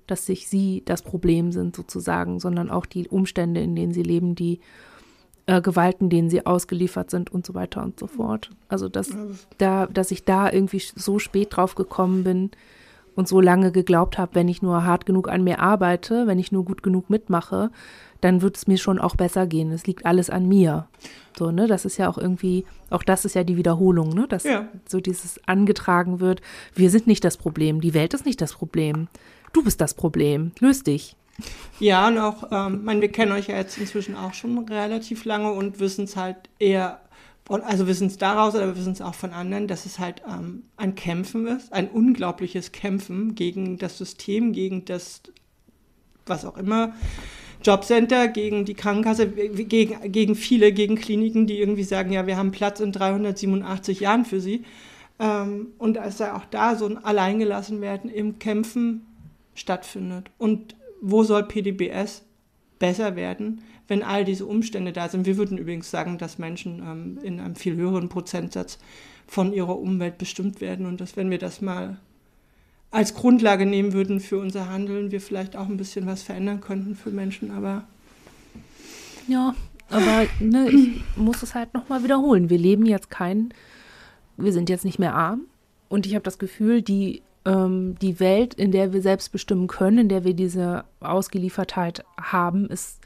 Dass sich sie das Problem sind sozusagen, sondern auch die Umstände, in denen sie leben, die äh, Gewalten, denen sie ausgeliefert sind und so weiter und so fort. Also dass da, dass ich da irgendwie so spät drauf gekommen bin und so lange geglaubt habe, wenn ich nur hart genug an mir arbeite, wenn ich nur gut genug mitmache, dann wird es mir schon auch besser gehen. Es liegt alles an mir. So, ne, das ist ja auch irgendwie, auch das ist ja die Wiederholung, ne, dass ja. so dieses angetragen wird, wir sind nicht das Problem, die Welt ist nicht das Problem. Du bist das Problem. Löst dich. Ja, und auch, ähm, mein, wir kennen euch ja jetzt inzwischen auch schon relativ lange und wissen es halt eher, also wissen es daraus, aber wissen es auch von anderen, dass es halt ähm, ein Kämpfen ist, ein unglaubliches Kämpfen gegen das System, gegen das, was auch immer, Jobcenter, gegen die Krankenkasse, gegen, gegen viele, gegen Kliniken, die irgendwie sagen, ja, wir haben Platz in 387 Jahren für sie. Ähm, und dass ja auch da so ein Alleingelassenwerden im Kämpfen stattfindet. Und wo soll PDBS besser werden, wenn all diese Umstände da sind. Wir würden übrigens sagen, dass Menschen ähm, in einem viel höheren Prozentsatz von ihrer Umwelt bestimmt werden und dass wenn wir das mal als Grundlage nehmen würden für unser Handeln, wir vielleicht auch ein bisschen was verändern könnten für Menschen, aber ja, aber ne, ich muss es halt nochmal wiederholen. Wir leben jetzt kein, wir sind jetzt nicht mehr arm und ich habe das Gefühl, die ähm, die Welt, in der wir selbst bestimmen können, in der wir diese Ausgeliefertheit haben, ist,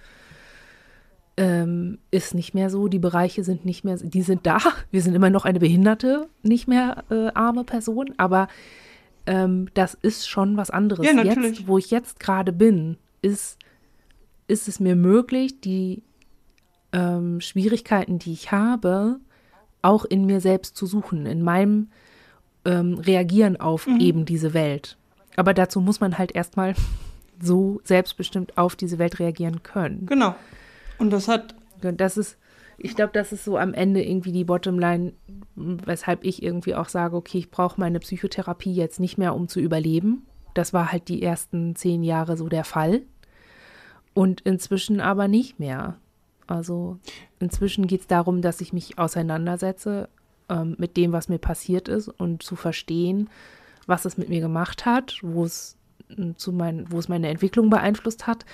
ähm, ist nicht mehr so. Die Bereiche sind nicht mehr, die sind da. Wir sind immer noch eine behinderte, nicht mehr äh, arme Person, aber ähm, das ist schon was anderes. Ja, natürlich. Jetzt, wo ich jetzt gerade bin, ist, ist es mir möglich, die ähm, Schwierigkeiten, die ich habe, auch in mir selbst zu suchen, in meinem ähm, reagieren auf mhm. eben diese Welt. Aber dazu muss man halt erstmal so selbstbestimmt auf diese Welt reagieren können. Genau. Und das hat. Das ist, ich glaube, das ist so am Ende irgendwie die Bottomline, weshalb ich irgendwie auch sage, okay, ich brauche meine Psychotherapie jetzt nicht mehr, um zu überleben. Das war halt die ersten zehn Jahre so der Fall. Und inzwischen aber nicht mehr. Also inzwischen geht es darum, dass ich mich auseinandersetze ähm, mit dem, was mir passiert ist und zu verstehen, was es mit mir gemacht hat, wo es zu mein, wo es meine Entwicklung beeinflusst hat,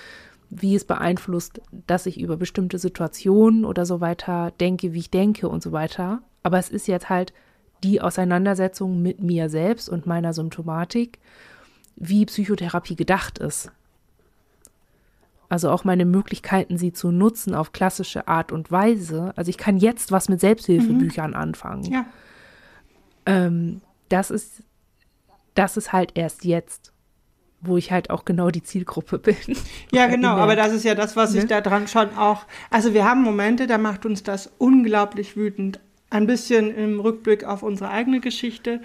wie es beeinflusst, dass ich über bestimmte Situationen oder so weiter denke, wie ich denke und so weiter. Aber es ist jetzt halt die Auseinandersetzung mit mir selbst und meiner Symptomatik, wie Psychotherapie gedacht ist. Also auch meine Möglichkeiten, sie zu nutzen auf klassische Art und Weise. Also ich kann jetzt was mit Selbsthilfebüchern mhm. anfangen. Ja. Ähm, das ist, das ist halt erst jetzt wo ich halt auch genau die Zielgruppe bin. Ja, genau, aber das ist ja das, was ne? ich da dran schon auch. Also wir haben Momente, da macht uns das unglaublich wütend. Ein bisschen im Rückblick auf unsere eigene Geschichte,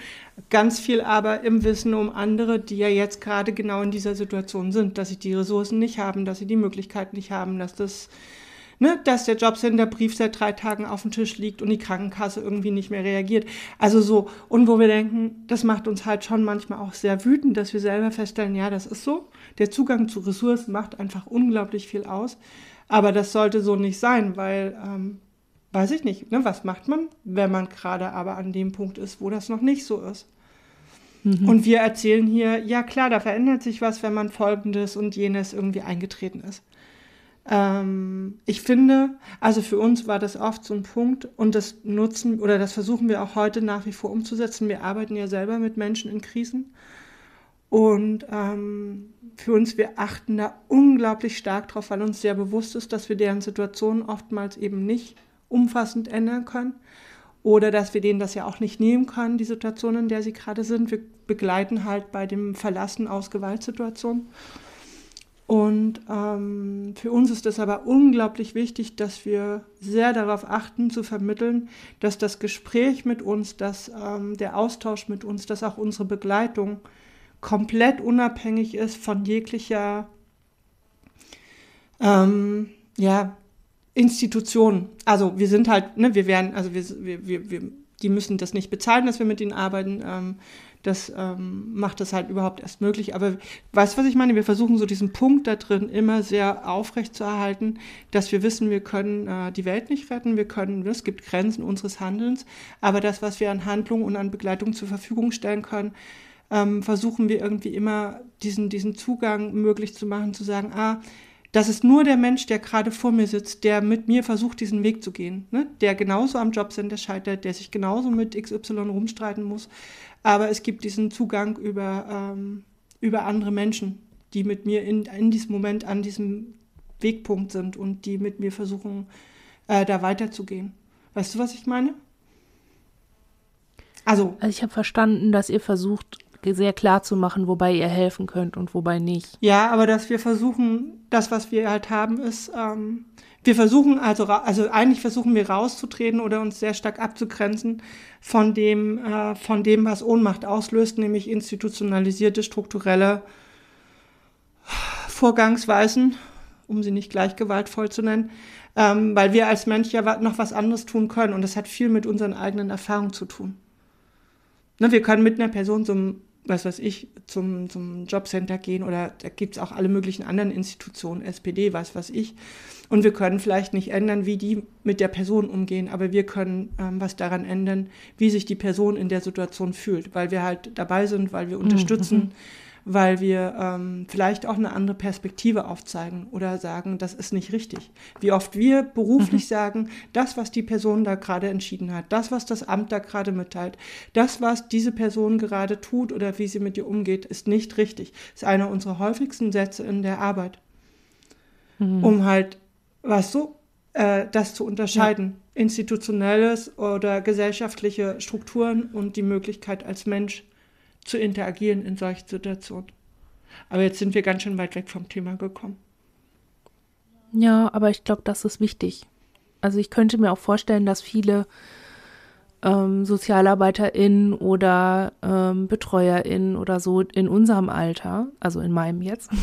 ganz viel aber im Wissen um andere, die ja jetzt gerade genau in dieser Situation sind, dass sie die Ressourcen nicht haben, dass sie die Möglichkeit nicht haben, dass das ne, dass der Jobcenter-Brief seit drei Tagen auf dem Tisch liegt und die Krankenkasse irgendwie nicht mehr reagiert. Also so, und wo wir denken, das macht uns halt schon manchmal auch sehr wütend, dass wir selber feststellen, ja, das ist so. Der Zugang zu Ressourcen macht einfach unglaublich viel aus. Aber das sollte so nicht sein, weil, ähm, weiß ich nicht, ne, was macht man, wenn man gerade aber an dem Punkt ist, wo das noch nicht so ist. Mhm. Und wir erzählen hier, ja klar, da verändert sich was, wenn man Folgendes und jenes irgendwie eingetreten ist. Ähm, ich finde, also für uns war das oft so ein Punkt und das nutzen oder das versuchen wir auch heute nach wie vor umzusetzen. Wir arbeiten ja selber mit Menschen in Krisen und ähm, für uns, wir achten da unglaublich stark drauf, weil uns sehr bewusst ist, dass wir deren Situation oftmals eben nicht umfassend ändern können oder dass wir denen das ja auch nicht nehmen können, die Situation, in der sie gerade sind. Wir begleiten halt bei dem Verlassen aus Gewaltsituationen. Und ähm, für uns ist es aber unglaublich wichtig, dass wir sehr darauf achten, zu vermitteln, dass das Gespräch mit uns, dass ähm, der Austausch mit uns, dass auch unsere Begleitung komplett unabhängig ist von jeglicher ähm, ja, Institution. Also wir sind halt, ne, wir werden, also wir, wir, wir, die müssen das nicht bezahlen, dass wir mit ihnen arbeiten. Ähm, das ähm, macht das halt überhaupt erst möglich. Aber weißt du, was ich meine? Wir versuchen so diesen Punkt da drin immer sehr aufrecht zu erhalten, dass wir wissen, wir können äh, die Welt nicht retten, wir können, es gibt Grenzen unseres Handelns, aber das, was wir an Handlung und an Begleitung zur Verfügung stellen können, ähm, versuchen wir irgendwie immer diesen, diesen Zugang möglich zu machen, zu sagen, ah, das ist nur der Mensch, der gerade vor mir sitzt, der mit mir versucht, diesen Weg zu gehen, ne? der genauso am Jobcenter scheitert, der sich genauso mit XY rumstreiten muss, aber es gibt diesen Zugang über, ähm, über andere Menschen, die mit mir in, in diesem Moment an diesem Wegpunkt sind und die mit mir versuchen, äh, da weiterzugehen. Weißt du, was ich meine? Also, also ich habe verstanden, dass ihr versucht, sehr klar zu machen, wobei ihr helfen könnt und wobei nicht. Ja, aber dass wir versuchen, das, was wir halt haben, ist, ähm, wir versuchen also, also eigentlich versuchen wir rauszutreten oder uns sehr stark abzugrenzen von dem, äh, von dem, was Ohnmacht auslöst, nämlich institutionalisierte strukturelle Vorgangsweisen, um sie nicht gleich gewaltvoll zu nennen, ähm, weil wir als Mensch ja noch was anderes tun können und das hat viel mit unseren eigenen Erfahrungen zu tun. Ne, wir können mit einer Person zum was weiß ich, zum, zum Jobcenter gehen oder da gibt es auch alle möglichen anderen Institutionen, SPD, was weiß ich. Und wir können vielleicht nicht ändern, wie die mit der Person umgehen, aber wir können ähm, was daran ändern, wie sich die Person in der Situation fühlt, weil wir halt dabei sind, weil wir mhm, unterstützen. Mhm weil wir ähm, vielleicht auch eine andere Perspektive aufzeigen oder sagen, das ist nicht richtig. Wie oft wir beruflich mhm. sagen, das, was die Person da gerade entschieden hat, das, was das Amt da gerade mitteilt, das, was diese Person gerade tut oder wie sie mit ihr umgeht, ist nicht richtig. Das ist einer unserer häufigsten Sätze in der Arbeit. Mhm. Um halt, was so, äh, das zu unterscheiden. Ja. Institutionelles oder gesellschaftliche Strukturen und die Möglichkeit als Mensch zu interagieren in solchen Situationen. Aber jetzt sind wir ganz schön weit weg vom Thema gekommen. Ja, aber ich glaube, das ist wichtig. Also ich könnte mir auch vorstellen, dass viele ähm, SozialarbeiterInnen oder ähm, BetreuerInnen oder so in unserem Alter, also in meinem jetzt.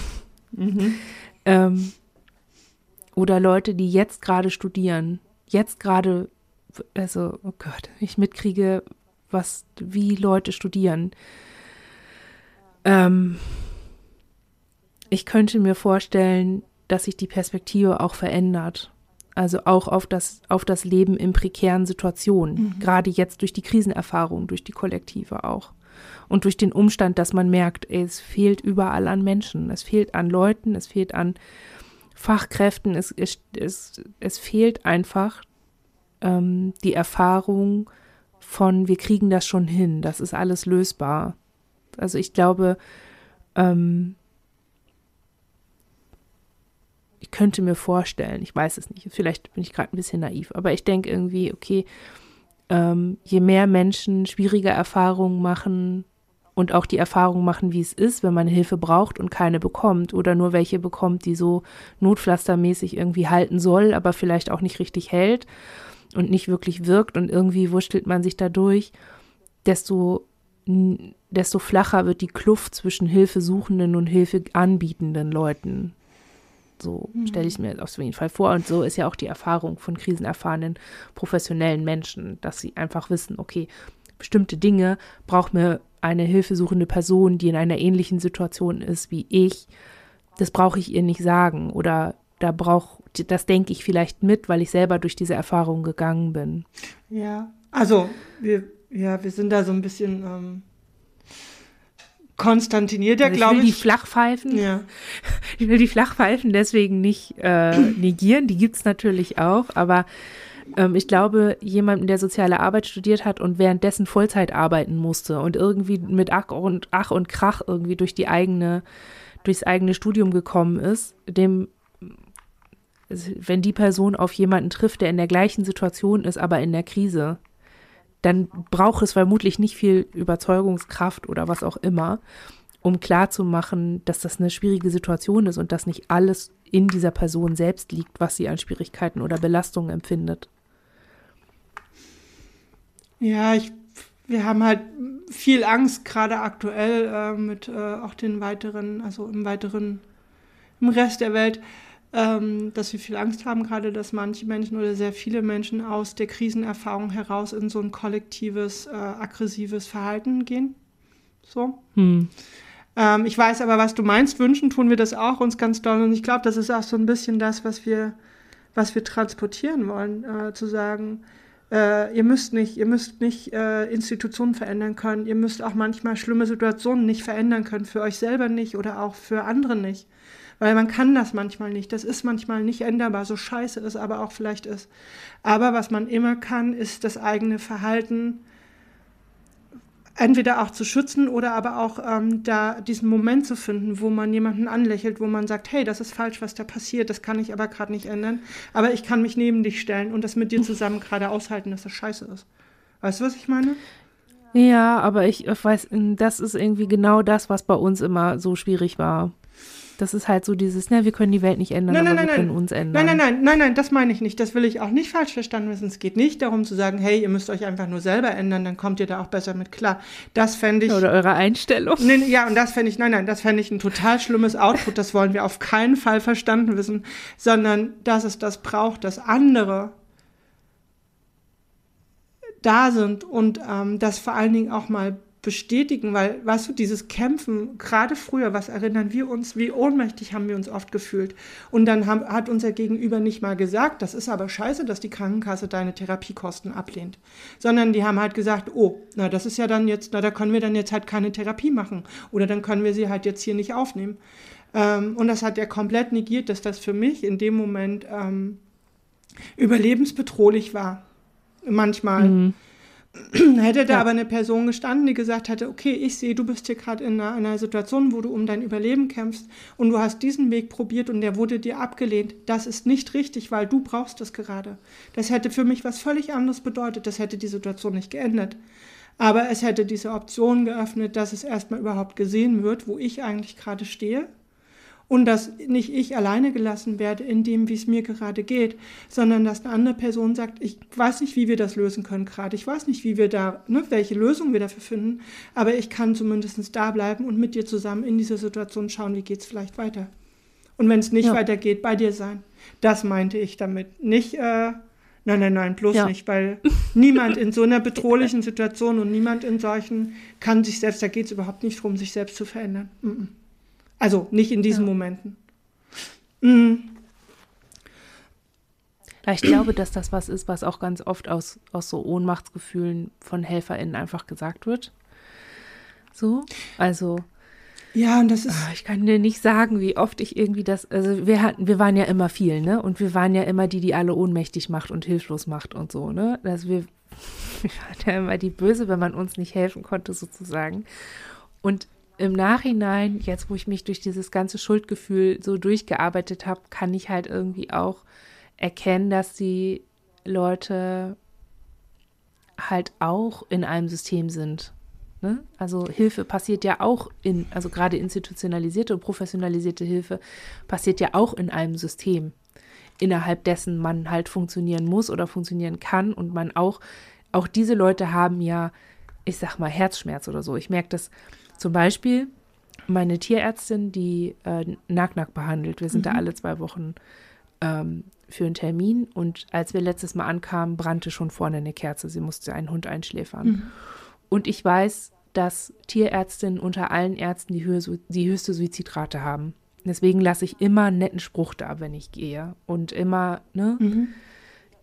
Mhm. ähm, oder Leute, die jetzt gerade studieren, jetzt gerade, also, oh Gott, ich mitkriege, was, wie Leute studieren. Ähm, ich könnte mir vorstellen, dass sich die Perspektive auch verändert. Also auch auf das, auf das Leben in prekären Situationen. Mhm. Gerade jetzt durch die Krisenerfahrung, durch die Kollektive auch. Und durch den Umstand, dass man merkt, ey, es fehlt überall an Menschen. Es fehlt an Leuten, es fehlt an Fachkräften, es, es, es, es fehlt einfach ähm, die Erfahrung von, wir kriegen das schon hin, das ist alles lösbar. Also ich glaube, ähm, ich könnte mir vorstellen, ich weiß es nicht, vielleicht bin ich gerade ein bisschen naiv, aber ich denke irgendwie, okay, ähm, je mehr Menschen schwierige Erfahrungen machen und auch die Erfahrung machen, wie es ist, wenn man Hilfe braucht und keine bekommt oder nur welche bekommt, die so notpflastermäßig irgendwie halten soll, aber vielleicht auch nicht richtig hält und nicht wirklich wirkt und irgendwie wurschtelt man sich dadurch, desto, desto flacher wird die Kluft zwischen Hilfesuchenden und Hilfe anbietenden Leuten. So mhm. stelle ich mir auf jeden Fall vor. Und so ist ja auch die Erfahrung von krisenerfahrenen professionellen Menschen, dass sie einfach wissen, okay, bestimmte Dinge braucht mir eine hilfesuchende Person, die in einer ähnlichen Situation ist wie ich. Das brauche ich ihr nicht sagen. Oder da braucht, das denke ich vielleicht mit, weil ich selber durch diese Erfahrung gegangen bin. Ja, also wir, ja, wir sind da so ein bisschen ähm, konstantiniert er, also glaube ich. Will die Flachpfeifen. Ja. Ich will die Flachpfeifen deswegen nicht äh, negieren. Die gibt es natürlich auch, aber ähm, ich glaube, jemandem, der soziale Arbeit studiert hat und währenddessen Vollzeit arbeiten musste und irgendwie mit Ach und Ach und Krach irgendwie durch die eigene, durchs eigene Studium gekommen ist, dem wenn die Person auf jemanden trifft, der in der gleichen Situation ist, aber in der Krise, dann braucht es vermutlich nicht viel Überzeugungskraft oder was auch immer, um klarzumachen, dass das eine schwierige Situation ist und dass nicht alles in dieser Person selbst liegt, was sie an Schwierigkeiten oder Belastungen empfindet. Ja, ich, wir haben halt viel Angst, gerade aktuell äh, mit äh, auch den weiteren, also im weiteren, im Rest der Welt, ähm, dass wir viel Angst haben, gerade dass manche Menschen oder sehr viele Menschen aus der Krisenerfahrung heraus in so ein kollektives, äh, aggressives Verhalten gehen. So. Hm. Ähm, ich weiß aber, was du meinst. Wünschen tun wir das auch uns ganz doll. Und ich glaube, das ist auch so ein bisschen das, was wir, was wir transportieren wollen, äh, zu sagen, äh, ihr müsst nicht, ihr müsst nicht äh, Institutionen verändern können, ihr müsst auch manchmal schlimme Situationen nicht verändern können, für euch selber nicht oder auch für andere nicht. Weil man kann das manchmal nicht. Das ist manchmal nicht änderbar, so scheiße es aber auch vielleicht ist. Aber was man immer kann, ist das eigene Verhalten entweder auch zu schützen oder aber auch ähm, da diesen Moment zu finden, wo man jemanden anlächelt, wo man sagt, hey, das ist falsch, was da passiert, das kann ich aber gerade nicht ändern, aber ich kann mich neben dich stellen und das mit dir zusammen gerade aushalten, dass das scheiße ist. Weißt du, was ich meine? Ja, aber ich weiß, das ist irgendwie genau das, was bei uns immer so schwierig war. Das ist halt so dieses, ne, wir können die Welt nicht ändern, nein, aber nein, wir nein, können uns ändern. Nein, nein, nein, nein, nein, das meine ich nicht. Das will ich auch nicht falsch verstanden wissen. Es geht nicht darum zu sagen, hey, ihr müsst euch einfach nur selber ändern, dann kommt ihr da auch besser mit klar. Das fände ich. Oder eure Einstellung. Nee, ja, und das fände ich, nein, nein, das fände ich ein total schlimmes Output. Das wollen wir auf keinen Fall verstanden wissen, sondern dass es das braucht, dass andere da sind und ähm, das vor allen Dingen auch mal bestätigen, weil, weißt du, dieses Kämpfen, gerade früher, was erinnern wir uns, wie ohnmächtig haben wir uns oft gefühlt. Und dann haben, hat unser Gegenüber nicht mal gesagt, das ist aber scheiße, dass die Krankenkasse deine Therapiekosten ablehnt, sondern die haben halt gesagt, oh, na, das ist ja dann jetzt, na, da können wir dann jetzt halt keine Therapie machen oder dann können wir sie halt jetzt hier nicht aufnehmen. Ähm, und das hat er komplett negiert, dass das für mich in dem Moment ähm, überlebensbedrohlich war. Manchmal. Mhm Hätte da ja. aber eine Person gestanden, die gesagt hätte, okay, ich sehe, du bist hier gerade in einer, einer, Situation, wo du um dein Überleben kämpfst und du hast diesen Weg probiert und der wurde dir abgelehnt. Das ist nicht richtig, weil du brauchst es gerade. Das hätte für mich was völlig anderes bedeutet. Das hätte die Situation nicht geändert. Aber es hätte diese Option geöffnet, dass es erstmal überhaupt gesehen wird, wo ich eigentlich gerade stehe und dass nicht ich alleine gelassen werde in dem, wie es mir gerade geht, sondern dass eine andere Person sagt, ich weiß nicht, wie wir das lösen können gerade, ich weiß nicht, wie wir da, ne, welche Lösung wir dafür finden, aber ich kann zumindest da bleiben und mit dir zusammen in dieser Situation schauen, wie geht es vielleicht weiter. Und wenn es nicht ja. weitergeht, bei dir sein. Das meinte ich damit. Nicht, äh, nein, nein, nein, bloß ja. nicht, weil niemand in so einer bedrohlichen Situation und niemand in solchen kann sich selbst, da geht es überhaupt nicht darum, sich selbst zu verändern. Mm -mm. Also nicht in diesen ja. Momenten. Mhm. Ich glaube, dass das was ist, was auch ganz oft aus, aus so Ohnmachtsgefühlen von HelferInnen einfach gesagt wird. So, also. Ja, und das ist. Ah, ich kann dir nicht sagen, wie oft ich irgendwie das. Also, wir hatten, wir waren ja immer viel, ne? Und wir waren ja immer die, die alle ohnmächtig macht und hilflos macht und so, ne? Dass wir, wir waren ja immer die Böse, wenn man uns nicht helfen konnte, sozusagen. Und im Nachhinein, jetzt wo ich mich durch dieses ganze Schuldgefühl so durchgearbeitet habe, kann ich halt irgendwie auch erkennen, dass die Leute halt auch in einem System sind. Ne? Also Hilfe passiert ja auch in, also gerade institutionalisierte und professionalisierte Hilfe passiert ja auch in einem System, innerhalb dessen man halt funktionieren muss oder funktionieren kann und man auch, auch diese Leute haben ja, ich sag mal, Herzschmerz oder so. Ich merke das zum Beispiel meine Tierärztin, die äh, Nack-Nack behandelt. Wir sind mhm. da alle zwei Wochen ähm, für einen Termin und als wir letztes Mal ankamen, brannte schon vorne eine Kerze. Sie musste einen Hund einschläfern. Mhm. Und ich weiß, dass Tierärztinnen unter allen Ärzten die, Höhe, die höchste Suizidrate haben. Deswegen lasse ich immer einen netten Spruch da, wenn ich gehe. Und immer, ne? Mhm.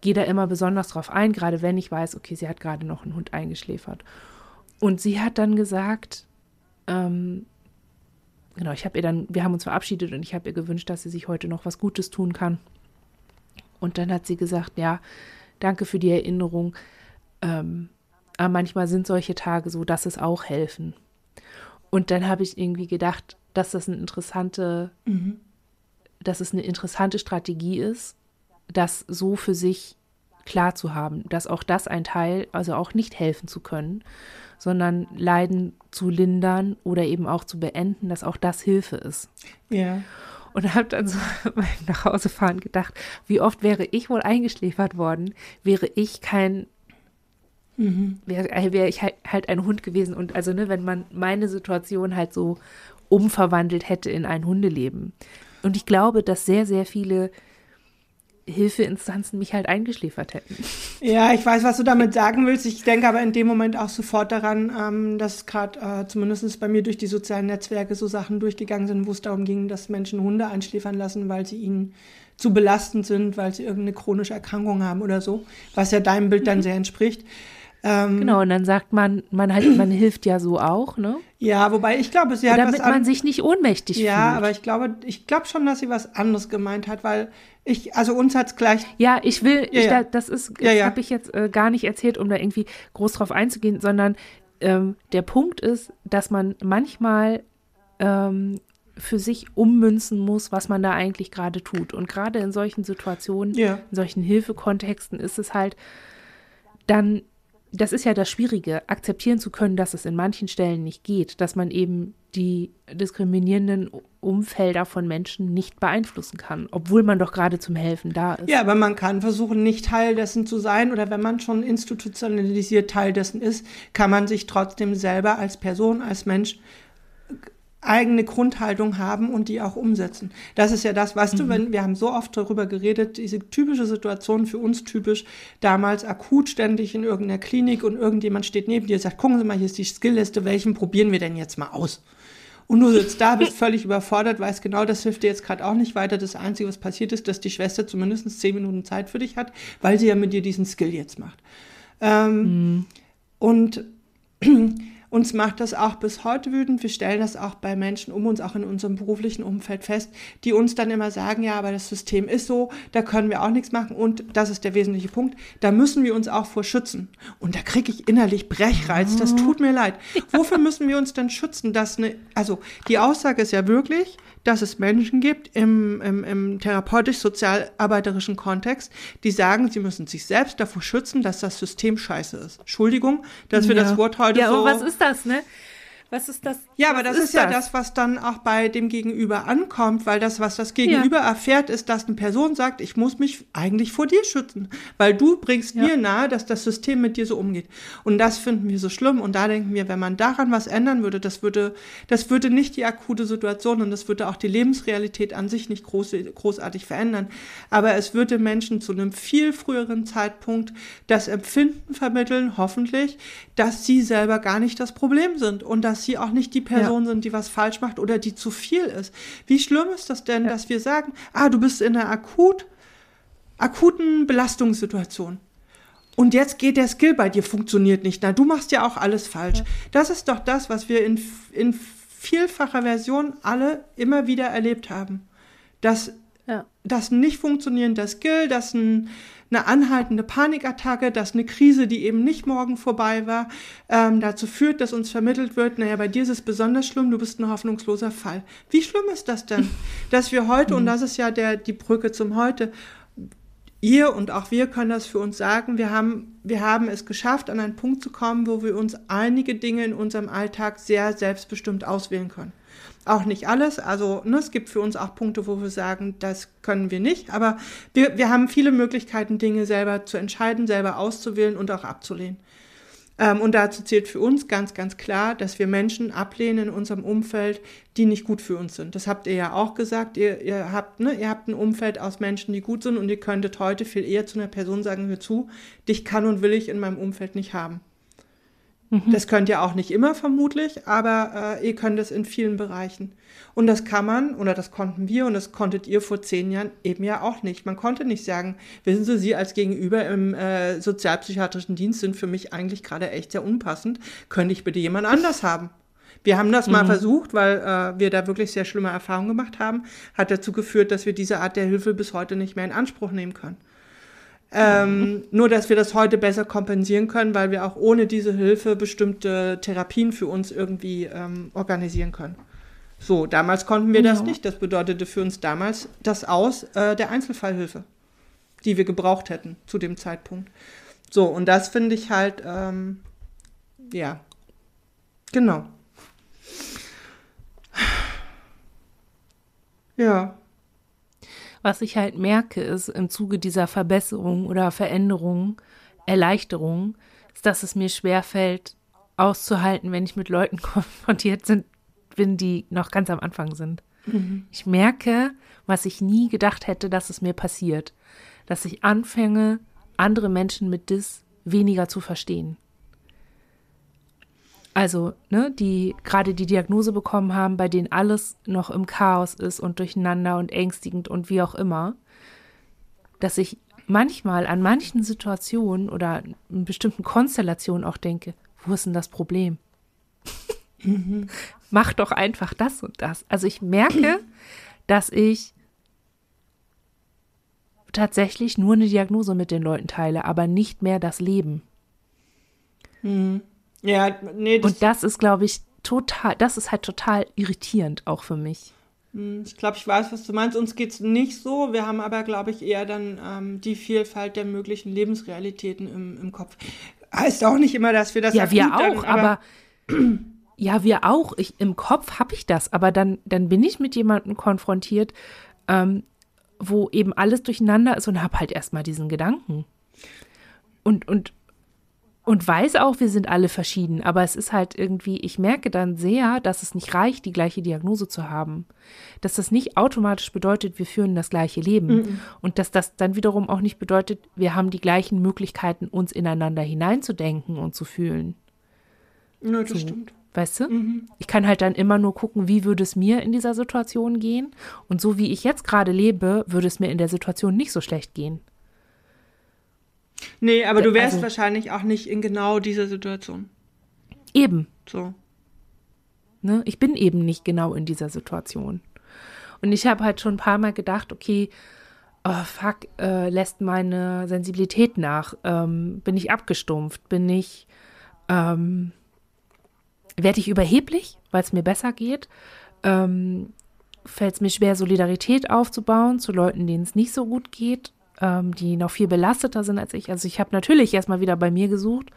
Gehe da immer besonders drauf ein, gerade wenn ich weiß, okay, sie hat gerade noch einen Hund eingeschläfert. Und sie hat dann gesagt, ähm, genau, ich habe ihr dann, wir haben uns verabschiedet und ich habe ihr gewünscht, dass sie sich heute noch was Gutes tun kann. Und dann hat sie gesagt, ja, danke für die Erinnerung. Ähm, aber manchmal sind solche Tage so, dass es auch helfen. Und dann habe ich irgendwie gedacht, dass das eine interessante, mhm. dass es eine interessante Strategie ist, das so für sich klar zu haben, dass auch das ein Teil, also auch nicht helfen zu können, sondern Leiden zu lindern oder eben auch zu beenden, dass auch das Hilfe ist. Ja. Und habe dann so beim Nachhausefahren gedacht, wie oft wäre ich wohl eingeschläfert worden, wäre ich kein Mhm. Wäre äh, wär ich halt, halt, ein Hund gewesen. Und also, ne, wenn man meine Situation halt so umverwandelt hätte in ein Hundeleben. Und ich glaube, dass sehr, sehr viele Hilfeinstanzen mich halt eingeschläfert hätten. Ja, ich weiß, was du damit sagen willst. Ich denke aber in dem Moment auch sofort daran, ähm, dass gerade äh, zumindest bei mir durch die sozialen Netzwerke so Sachen durchgegangen sind, wo es darum ging, dass Menschen Hunde einschläfern lassen, weil sie ihnen zu belastend sind, weil sie irgendeine chronische Erkrankung haben oder so, was ja deinem Bild dann mhm. sehr entspricht. Ähm, genau, und dann sagt man, man halt, man hilft ja so auch, ne? Ja, wobei ich glaube, sie hat Damit was man sich nicht ohnmächtig ja, fühlt. Ja, aber ich glaube, ich glaube schon, dass sie was anderes gemeint hat, weil ich, also uns hat es gleich. Ja, ich will, ja, ich, ja. das ist, das ja, habe ich jetzt äh, gar nicht erzählt, um da irgendwie groß drauf einzugehen, sondern ähm, der Punkt ist, dass man manchmal ähm, für sich ummünzen muss, was man da eigentlich gerade tut. Und gerade in solchen Situationen, in solchen Hilfekontexten ist es halt dann das ist ja das Schwierige, akzeptieren zu können, dass es in manchen Stellen nicht geht, dass man eben die diskriminierenden Umfelder von Menschen nicht beeinflussen kann, obwohl man doch gerade zum Helfen da ist. Ja, aber man kann versuchen, nicht Teil dessen zu sein oder wenn man schon institutionalisiert Teil dessen ist, kann man sich trotzdem selber als Person, als Mensch eigene Grundhaltung haben und die auch umsetzen. Das ist ja das, weißt mhm. du, wenn wir haben so oft darüber geredet, diese typische Situation für uns typisch, damals akut ständig in irgendeiner Klinik und irgendjemand steht neben dir und sagt, gucken Sie mal, hier ist die Skillliste, welchen probieren wir denn jetzt mal aus? Und du sitzt da, bist völlig überfordert, weißt genau, das hilft dir jetzt gerade auch nicht weiter. Das Einzige, was passiert ist, dass die Schwester zumindest zehn Minuten Zeit für dich hat, weil sie ja mit dir diesen Skill jetzt macht. Ähm, mhm. Und uns macht das auch bis heute wütend. Wir stellen das auch bei Menschen um uns, auch in unserem beruflichen Umfeld fest, die uns dann immer sagen, ja, aber das System ist so, da können wir auch nichts machen. Und das ist der wesentliche Punkt, da müssen wir uns auch vor schützen. Und da kriege ich innerlich Brechreiz, das tut mir leid. Wofür müssen wir uns denn schützen? Dass eine, also die Aussage ist ja wirklich, dass es Menschen gibt im, im, im therapeutisch-sozialarbeiterischen Kontext, die sagen, sie müssen sich selbst davor schützen, dass das System scheiße ist. Entschuldigung, dass wir ja. das Wort heute ja, so... Ja, was ist das, ne? Was ist das? Ja, aber das ist, ist ja das? was dann auch bei dem Gegenüber ankommt, weil das, was das Gegenüber ja. erfährt, ist, dass eine Person sagt, ich muss mich eigentlich vor dir schützen, weil du bringst ja. mir nahe, dass das System mit dir so umgeht. Und das finden wir so schlimm. Und da denken wir, wenn man daran was ändern würde, das würde, das würde nicht die akute Situation und das würde auch die Lebensrealität an sich nicht groß, großartig verändern. Aber es würde Menschen zu einem viel früheren Zeitpunkt das Empfinden vermitteln, hoffentlich, dass sie selber gar nicht das Problem sind und dass dass sie auch nicht die Person ja. sind, die was falsch macht oder die zu viel ist. Wie schlimm ist das denn, ja. dass wir sagen, ah, du bist in einer akut, akuten Belastungssituation. Und jetzt geht der Skill bei dir, funktioniert nicht. Na, du machst ja auch alles falsch. Ja. Das ist doch das, was wir in, in vielfacher Version alle immer wieder erlebt haben. Dass das nicht funktionierende Skill, dass ein eine anhaltende Panikattacke, dass eine Krise, die eben nicht morgen vorbei war, ähm, dazu führt, dass uns vermittelt wird, naja, bei dir ist es besonders schlimm, du bist ein hoffnungsloser Fall. Wie schlimm ist das denn, dass wir heute, und mhm. das ist ja der, die Brücke zum Heute, ihr und auch wir können das für uns sagen, wir haben, wir haben es geschafft, an einen Punkt zu kommen, wo wir uns einige Dinge in unserem Alltag sehr selbstbestimmt auswählen können. Auch nicht alles. Also ne, es gibt für uns auch Punkte, wo wir sagen, das können wir nicht. Aber wir, wir haben viele Möglichkeiten, Dinge selber zu entscheiden, selber auszuwählen und auch abzulehnen. Ähm, und dazu zählt für uns ganz, ganz klar, dass wir Menschen ablehnen in unserem Umfeld, die nicht gut für uns sind. Das habt ihr ja auch gesagt. Ihr, ihr, habt, ne, ihr habt ein Umfeld aus Menschen, die gut sind und ihr könntet heute viel eher zu einer Person sagen, hör zu, dich kann und will ich in meinem Umfeld nicht haben. Mhm. Das könnt ihr auch nicht immer vermutlich, aber äh, ihr könnt es in vielen Bereichen. Und das kann man, oder das konnten wir, und das konntet ihr vor zehn Jahren eben ja auch nicht. Man konnte nicht sagen, wissen Sie, Sie als Gegenüber im äh, sozialpsychiatrischen Dienst sind für mich eigentlich gerade echt sehr unpassend. Könnte ich bitte jemand anders haben? Wir haben das mhm. mal versucht, weil äh, wir da wirklich sehr schlimme Erfahrungen gemacht haben. Hat dazu geführt, dass wir diese Art der Hilfe bis heute nicht mehr in Anspruch nehmen können. Ähm, nur, dass wir das heute besser kompensieren können, weil wir auch ohne diese Hilfe bestimmte Therapien für uns irgendwie ähm, organisieren können. So, damals konnten wir ja. das nicht. Das bedeutete für uns damals das Aus äh, der Einzelfallhilfe, die wir gebraucht hätten zu dem Zeitpunkt. So, und das finde ich halt, ähm, ja, genau. Ja. Was ich halt merke, ist im Zuge dieser Verbesserung oder Veränderung, Erleichterung, ist, dass es mir schwerfällt, auszuhalten, wenn ich mit Leuten konfrontiert bin, die noch ganz am Anfang sind. Mhm. Ich merke, was ich nie gedacht hätte, dass es mir passiert, dass ich anfange, andere Menschen mit Dis weniger zu verstehen also ne, die gerade die Diagnose bekommen haben, bei denen alles noch im Chaos ist und durcheinander und ängstigend und wie auch immer, dass ich manchmal an manchen Situationen oder in bestimmten Konstellationen auch denke, wo ist denn das Problem? Mhm. Mach doch einfach das und das. Also ich merke, dass ich tatsächlich nur eine Diagnose mit den Leuten teile, aber nicht mehr das Leben. Mhm. Ja, nee. Das und das ist, glaube ich, total, das ist halt total irritierend auch für mich. Hm, ich glaube, ich weiß, was du meinst. Uns geht es nicht so. Wir haben aber, glaube ich, eher dann ähm, die Vielfalt der möglichen Lebensrealitäten im, im Kopf. Heißt auch nicht immer, dass wir das Ja, wir auch, dann, aber, aber ja, wir auch. Ich, Im Kopf habe ich das, aber dann, dann bin ich mit jemandem konfrontiert, ähm, wo eben alles durcheinander ist und habe halt erstmal diesen Gedanken. Und, und und weiß auch, wir sind alle verschieden, aber es ist halt irgendwie, ich merke dann sehr, dass es nicht reicht, die gleiche Diagnose zu haben. Dass das nicht automatisch bedeutet, wir führen das gleiche Leben. Mhm. Und dass das dann wiederum auch nicht bedeutet, wir haben die gleichen Möglichkeiten, uns ineinander hineinzudenken und zu fühlen. Ja, das so. stimmt. Weißt du? Mhm. Ich kann halt dann immer nur gucken, wie würde es mir in dieser Situation gehen. Und so wie ich jetzt gerade lebe, würde es mir in der Situation nicht so schlecht gehen. Nee, aber du wärst also, wahrscheinlich auch nicht in genau dieser Situation. Eben. So. Ne? Ich bin eben nicht genau in dieser Situation. Und ich habe halt schon ein paar Mal gedacht, okay, oh fuck, äh, lässt meine Sensibilität nach? Ähm, bin ich abgestumpft? Bin ich, ähm, werde ich überheblich, weil es mir besser geht? Ähm, Fällt es mir schwer, Solidarität aufzubauen zu Leuten, denen es nicht so gut geht? Ähm, die noch viel belasteter sind als ich. Also ich habe natürlich erstmal wieder bei mir gesucht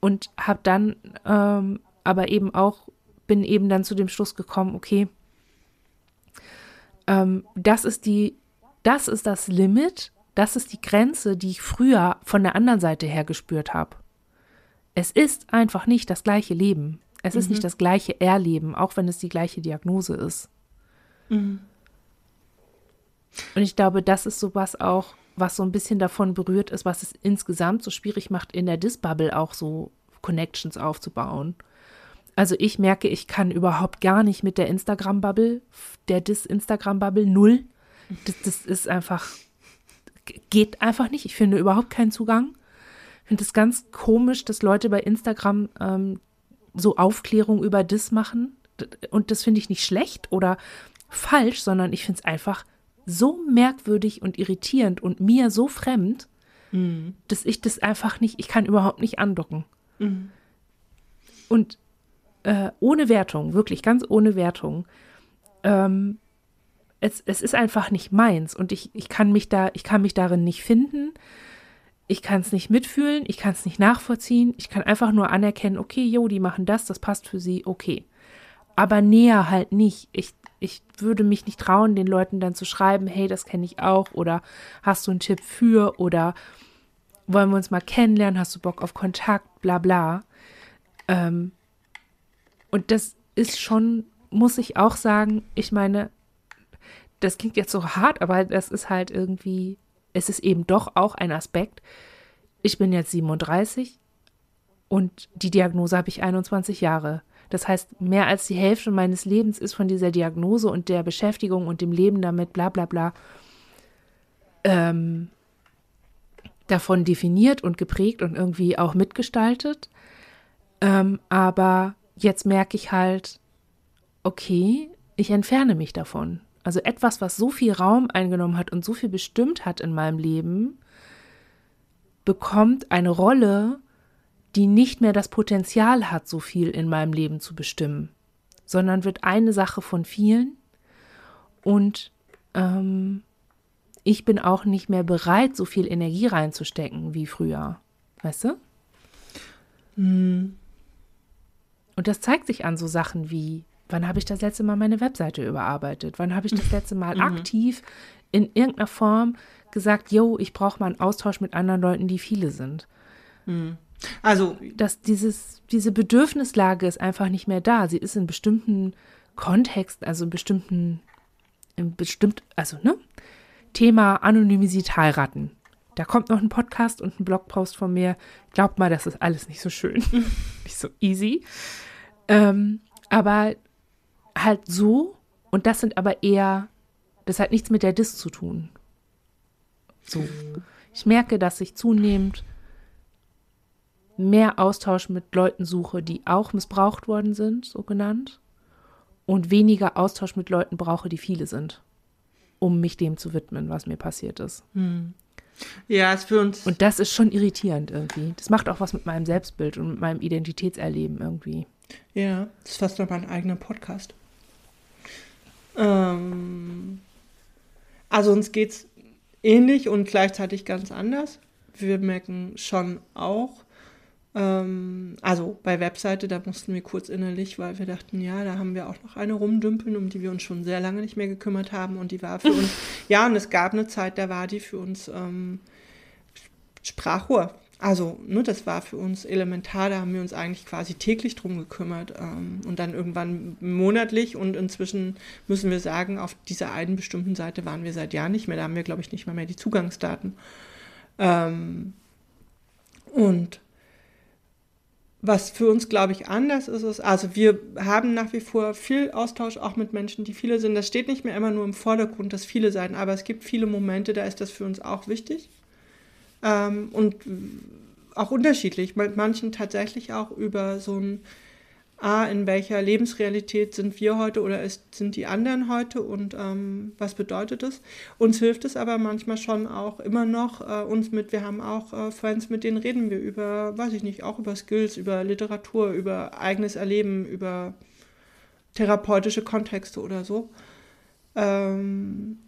und habe dann ähm, aber eben auch bin eben dann zu dem Schluss gekommen, okay, ähm, das ist die, das ist das Limit, das ist die Grenze, die ich früher von der anderen Seite her gespürt habe. Es ist einfach nicht das gleiche Leben. Es mhm. ist nicht mhm. das gleiche Erleben, auch wenn es die gleiche Diagnose ist. Mhm. Und ich glaube, das ist sowas auch, was so ein bisschen davon berührt ist, was es insgesamt so schwierig macht, in der Dis-Bubble auch so Connections aufzubauen. Also ich merke, ich kann überhaupt gar nicht mit der Instagram-Bubble, der Dis-Instagram-Bubble null. Das, das ist einfach, geht einfach nicht. Ich finde überhaupt keinen Zugang. Ich finde es ganz komisch, dass Leute bei Instagram ähm, so Aufklärung über Dis machen. Und das finde ich nicht schlecht oder falsch, sondern ich finde es einfach so merkwürdig und irritierend und mir so fremd, mhm. dass ich das einfach nicht, ich kann überhaupt nicht andocken. Mhm. Und äh, ohne Wertung, wirklich ganz ohne Wertung, ähm, es, es ist einfach nicht meins und ich, ich kann mich da, ich kann mich darin nicht finden. Ich kann es nicht mitfühlen, ich kann es nicht nachvollziehen. Ich kann einfach nur anerkennen, okay, jo, die machen das, das passt für sie, okay. Aber näher halt nicht. Ich, ich würde mich nicht trauen, den Leuten dann zu schreiben, hey, das kenne ich auch oder hast du einen Tipp für oder wollen wir uns mal kennenlernen, hast du Bock auf Kontakt, bla bla. Ähm, und das ist schon, muss ich auch sagen, ich meine, das klingt jetzt so hart, aber das ist halt irgendwie, es ist eben doch auch ein Aspekt. Ich bin jetzt 37 und die Diagnose habe ich 21 Jahre. Das heißt, mehr als die Hälfte meines Lebens ist von dieser Diagnose und der Beschäftigung und dem Leben damit, bla bla bla, ähm, davon definiert und geprägt und irgendwie auch mitgestaltet. Ähm, aber jetzt merke ich halt, okay, ich entferne mich davon. Also etwas, was so viel Raum eingenommen hat und so viel bestimmt hat in meinem Leben, bekommt eine Rolle, die nicht mehr das Potenzial hat, so viel in meinem Leben zu bestimmen, sondern wird eine Sache von vielen und ähm, ich bin auch nicht mehr bereit, so viel Energie reinzustecken wie früher. Weißt du? Mhm. Und das zeigt sich an so Sachen wie, wann habe ich das letzte Mal meine Webseite überarbeitet? Wann habe ich das letzte Mal mhm. aktiv in irgendeiner Form gesagt, yo, ich brauche mal einen Austausch mit anderen Leuten, die viele sind? Mhm. Also, dass dieses, diese Bedürfnislage ist einfach nicht mehr da. Sie ist in bestimmten Kontexten, also in bestimmten, in bestimmt, also, ne? Thema Anonymisierung heiraten. Da kommt noch ein Podcast und ein Blogpost von mir. Glaubt mal, das ist alles nicht so schön. nicht so easy. Ähm, aber halt so, und das sind aber eher, das hat nichts mit der Dis zu tun. So. Ich merke, dass ich zunehmend mehr Austausch mit Leuten suche, die auch missbraucht worden sind, so genannt, und weniger Austausch mit Leuten brauche, die viele sind, um mich dem zu widmen, was mir passiert ist. Hm. Ja, ist für uns. Und das ist schon irritierend irgendwie. Das macht auch was mit meinem Selbstbild und mit meinem Identitätserleben irgendwie. Ja, das ist fast noch mein eigener Podcast. Ähm, also uns geht es ähnlich und gleichzeitig ganz anders. Wir merken schon auch, ähm, also bei Webseite, da mussten wir kurz innerlich, weil wir dachten, ja, da haben wir auch noch eine rumdümpeln, um die wir uns schon sehr lange nicht mehr gekümmert haben. Und die war für uns, ja, und es gab eine Zeit, da war die für uns ähm, Sprachrohr. Also, ne, das war für uns elementar, da haben wir uns eigentlich quasi täglich drum gekümmert ähm, und dann irgendwann monatlich und inzwischen müssen wir sagen, auf dieser einen bestimmten Seite waren wir seit Jahren nicht mehr, da haben wir, glaube ich, nicht mal mehr die Zugangsdaten. Ähm, und was für uns, glaube ich, anders ist, ist, also wir haben nach wie vor viel Austausch auch mit Menschen, die viele sind. Das steht nicht mehr immer nur im Vordergrund, dass viele sein, aber es gibt viele Momente, da ist das für uns auch wichtig. Ähm, und auch unterschiedlich. Mit manchen tatsächlich auch über so ein A, in welcher Lebensrealität sind wir heute oder ist, sind die anderen heute und ähm, was bedeutet es? Uns hilft es aber manchmal schon auch immer noch, äh, uns mit, wir haben auch äh, Friends, mit denen reden wir über, weiß ich nicht, auch über Skills, über Literatur, über eigenes Erleben, über therapeutische Kontexte oder so. Ähm,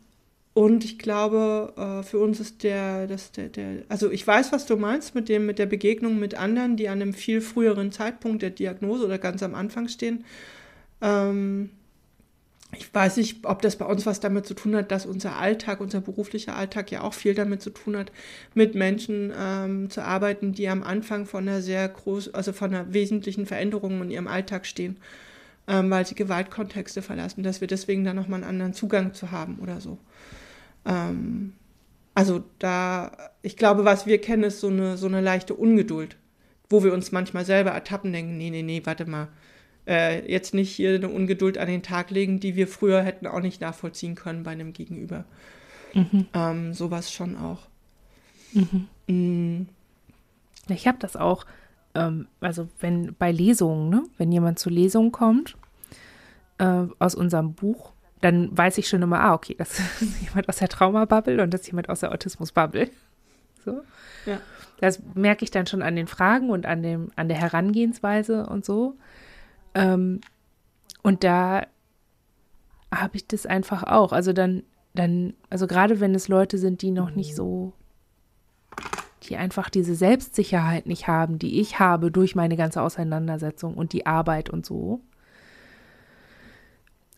und ich glaube, äh, für uns ist der, das, der, der, also ich weiß, was du meinst mit dem, mit der Begegnung mit anderen, die an einem viel früheren Zeitpunkt der Diagnose oder ganz am Anfang stehen. Ähm, ich weiß nicht, ob das bei uns was damit zu tun hat, dass unser Alltag, unser beruflicher Alltag ja auch viel damit zu tun hat, mit Menschen ähm, zu arbeiten, die am Anfang von einer sehr groß, also von einer wesentlichen Veränderung in ihrem Alltag stehen, ähm, weil sie Gewaltkontexte verlassen, dass wir deswegen da nochmal einen anderen Zugang zu haben oder so. Ähm, also da, ich glaube, was wir kennen, ist so eine, so eine leichte Ungeduld, wo wir uns manchmal selber ertappen, denken, nee, nee, nee, warte mal, äh, jetzt nicht hier eine Ungeduld an den Tag legen, die wir früher hätten auch nicht nachvollziehen können bei einem Gegenüber. Mhm. Ähm, sowas schon auch. Mhm. Mhm. Ich habe das auch, ähm, also wenn bei Lesungen, ne, wenn jemand zu Lesungen kommt äh, aus unserem Buch, dann weiß ich schon immer, ah, okay, das ist jemand aus der Traumabubble und das ist jemand aus der Autismusbubble. So. Ja. Das merke ich dann schon an den Fragen und an, dem, an der Herangehensweise und so. Ähm, und da habe ich das einfach auch. Also dann, dann, also gerade wenn es Leute sind, die noch nicht so, die einfach diese Selbstsicherheit nicht haben, die ich habe durch meine ganze Auseinandersetzung und die Arbeit und so.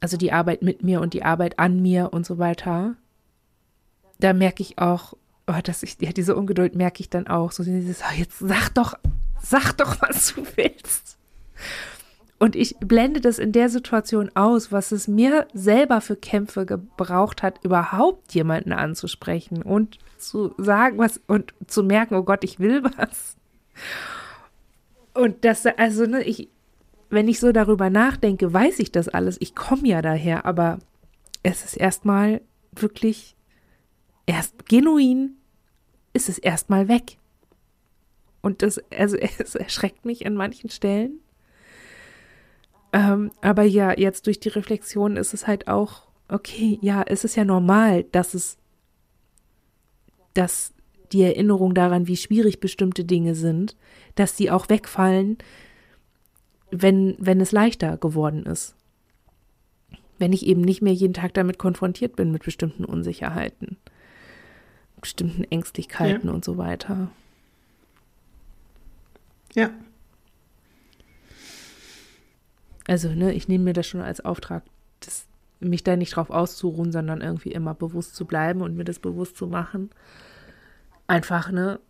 Also die Arbeit mit mir und die Arbeit an mir und so weiter. Da merke ich auch, oh, dass ich, ja, diese Ungeduld merke ich dann auch. So dieses, oh, jetzt sag doch, sag doch, was du willst. Und ich blende das in der Situation aus, was es mir selber für Kämpfe gebraucht hat, überhaupt jemanden anzusprechen und zu sagen, was und zu merken, oh Gott, ich will was. Und das, also, ne, ich, wenn ich so darüber nachdenke, weiß ich das alles. Ich komme ja daher, aber es ist erstmal wirklich erst genuin, ist es erstmal weg. Und das, also es erschreckt mich an manchen Stellen. Ähm, aber ja, jetzt durch die Reflexion ist es halt auch, okay, ja, es ist ja normal, dass es, dass die Erinnerung daran, wie schwierig bestimmte Dinge sind, dass die auch wegfallen, wenn, wenn es leichter geworden ist. Wenn ich eben nicht mehr jeden Tag damit konfrontiert bin mit bestimmten Unsicherheiten, bestimmten Ängstlichkeiten ja. und so weiter. Ja, also, ne, ich nehme mir das schon als Auftrag, das, mich da nicht drauf auszuruhen, sondern irgendwie immer bewusst zu bleiben und mir das bewusst zu machen. Einfach, ne,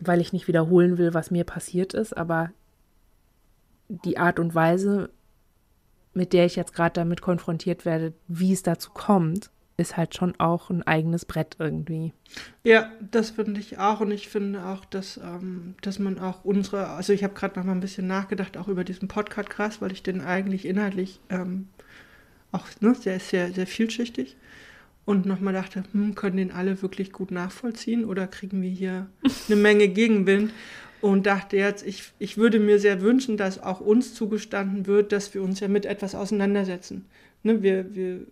weil ich nicht wiederholen will, was mir passiert ist, aber die Art und Weise, mit der ich jetzt gerade damit konfrontiert werde, wie es dazu kommt, ist halt schon auch ein eigenes Brett irgendwie. Ja, das finde ich auch. Und ich finde auch, dass, ähm, dass man auch unsere, also ich habe gerade noch mal ein bisschen nachgedacht, auch über diesen Podcast krass, weil ich den eigentlich inhaltlich ähm, auch, ne, der ist sehr, sehr vielschichtig. Und nochmal dachte, hm, können den alle wirklich gut nachvollziehen oder kriegen wir hier eine Menge Gegenwind? Und dachte jetzt, ich, ich würde mir sehr wünschen, dass auch uns zugestanden wird, dass wir uns ja mit etwas auseinandersetzen. Ne, wir, wir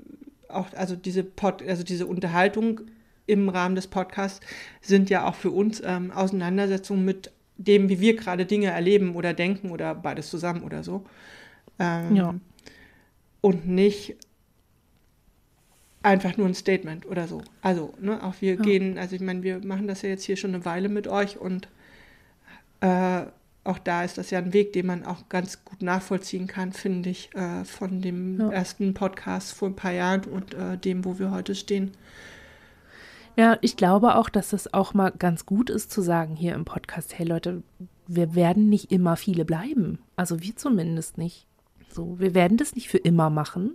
auch, also diese Pod, also diese Unterhaltung im Rahmen des Podcasts sind ja auch für uns ähm, Auseinandersetzungen mit dem, wie wir gerade Dinge erleben oder denken oder beides zusammen oder so. Ähm, ja. Und nicht einfach nur ein Statement oder so. Also, ne, auch wir ja. gehen, also ich meine, wir machen das ja jetzt hier schon eine Weile mit euch und äh, auch da ist das ja ein Weg, den man auch ganz gut nachvollziehen kann, finde ich, äh, von dem ja. ersten Podcast vor ein paar Jahren und äh, dem, wo wir heute stehen. Ja, ich glaube auch, dass es auch mal ganz gut ist zu sagen hier im Podcast, hey Leute, wir werden nicht immer viele bleiben. Also wir zumindest nicht. So, wir werden das nicht für immer machen.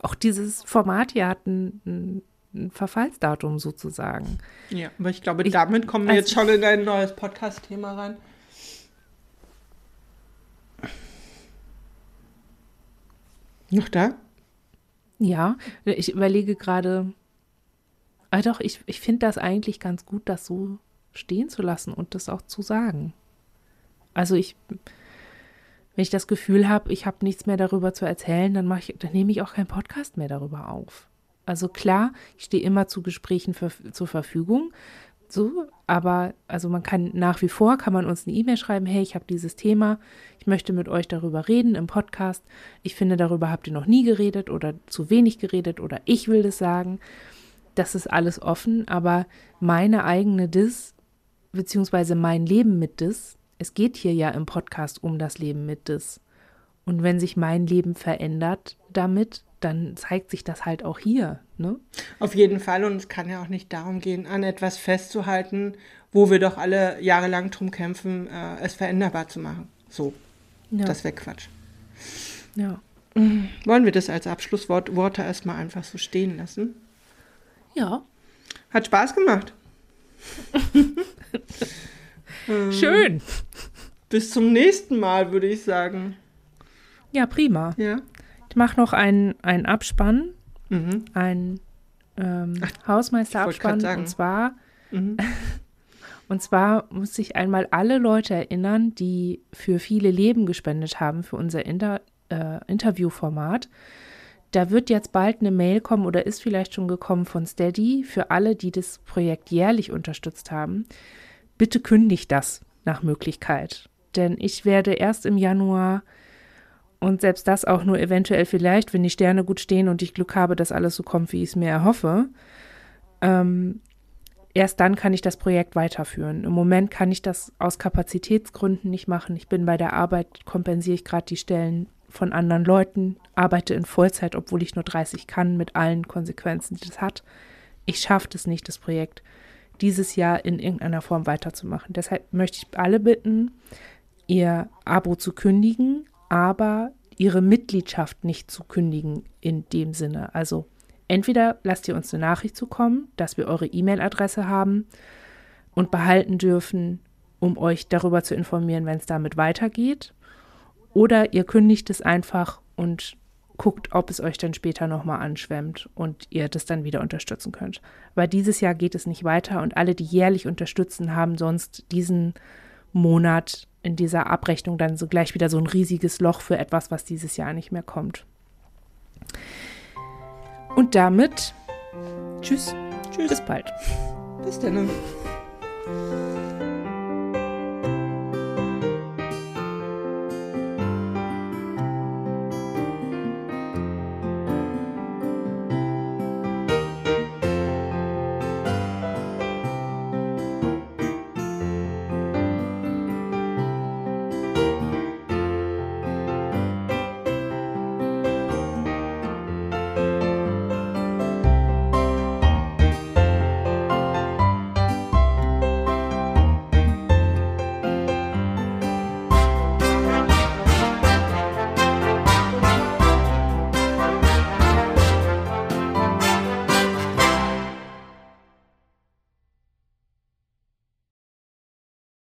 Auch dieses Format hier hat ein, ein Verfallsdatum sozusagen. Ja, aber ich glaube, damit kommen wir also, jetzt schon in ein neues Podcast-Thema rein. Noch da? Ja, ich überlege gerade. Ah doch, ich, ich finde das eigentlich ganz gut, das so stehen zu lassen und das auch zu sagen. Also ich, wenn ich das Gefühl habe, ich habe nichts mehr darüber zu erzählen, dann mache ich, dann nehme ich auch keinen Podcast mehr darüber auf. Also klar, ich stehe immer zu Gesprächen für, zur Verfügung, so, aber also man kann nach wie vor, kann man uns eine E-Mail schreiben, hey, ich habe dieses Thema, ich möchte mit euch darüber reden im Podcast. Ich finde, darüber habt ihr noch nie geredet oder zu wenig geredet oder ich will das sagen. Das ist alles offen, aber meine eigene Dis, beziehungsweise mein Leben mit Dis, es geht hier ja im Podcast um das Leben mit Dis. Und wenn sich mein Leben verändert damit, dann zeigt sich das halt auch hier. Ne? Auf jeden Fall. Und es kann ja auch nicht darum gehen, an etwas festzuhalten, wo wir doch alle jahrelang drum kämpfen, äh, es veränderbar zu machen. So. Ja. Das wäre Quatsch. Ja. Wollen wir das als Abschlusswort Worte erstmal einfach so stehen lassen? Ja. Hat Spaß gemacht. Schön. Bis zum nächsten Mal, würde ich sagen. Ja, prima. Ja. Ich mache noch einen, einen Abspann, mhm. einen ähm, Hausmeisterabspann. Und zwar, mhm. und zwar muss ich einmal alle Leute erinnern, die für viele Leben gespendet haben für unser Inter, äh, Interviewformat. Da wird jetzt bald eine Mail kommen oder ist vielleicht schon gekommen von Steady für alle, die das Projekt jährlich unterstützt haben. Bitte kündigt das nach Möglichkeit. Denn ich werde erst im Januar und selbst das auch nur eventuell vielleicht, wenn die Sterne gut stehen und ich Glück habe, dass alles so kommt, wie ich es mir erhoffe. Ähm, erst dann kann ich das Projekt weiterführen. Im Moment kann ich das aus Kapazitätsgründen nicht machen. Ich bin bei der Arbeit, kompensiere ich gerade die Stellen von anderen Leuten, arbeite in Vollzeit, obwohl ich nur 30 kann, mit allen Konsequenzen, die das hat. Ich schaffe es nicht, das Projekt dieses Jahr in irgendeiner Form weiterzumachen. Deshalb möchte ich alle bitten, ihr Abo zu kündigen, aber ihre Mitgliedschaft nicht zu kündigen in dem Sinne. Also entweder lasst ihr uns eine Nachricht zukommen, dass wir eure E-Mail-Adresse haben und behalten dürfen, um euch darüber zu informieren, wenn es damit weitergeht. Oder ihr kündigt es einfach und guckt, ob es euch dann später nochmal anschwemmt und ihr das dann wieder unterstützen könnt. Weil dieses Jahr geht es nicht weiter und alle, die jährlich unterstützen, haben sonst diesen Monat in dieser Abrechnung dann so gleich wieder so ein riesiges Loch für etwas, was dieses Jahr nicht mehr kommt. Und damit tschüss. Tschüss. Bis bald. Bis dann.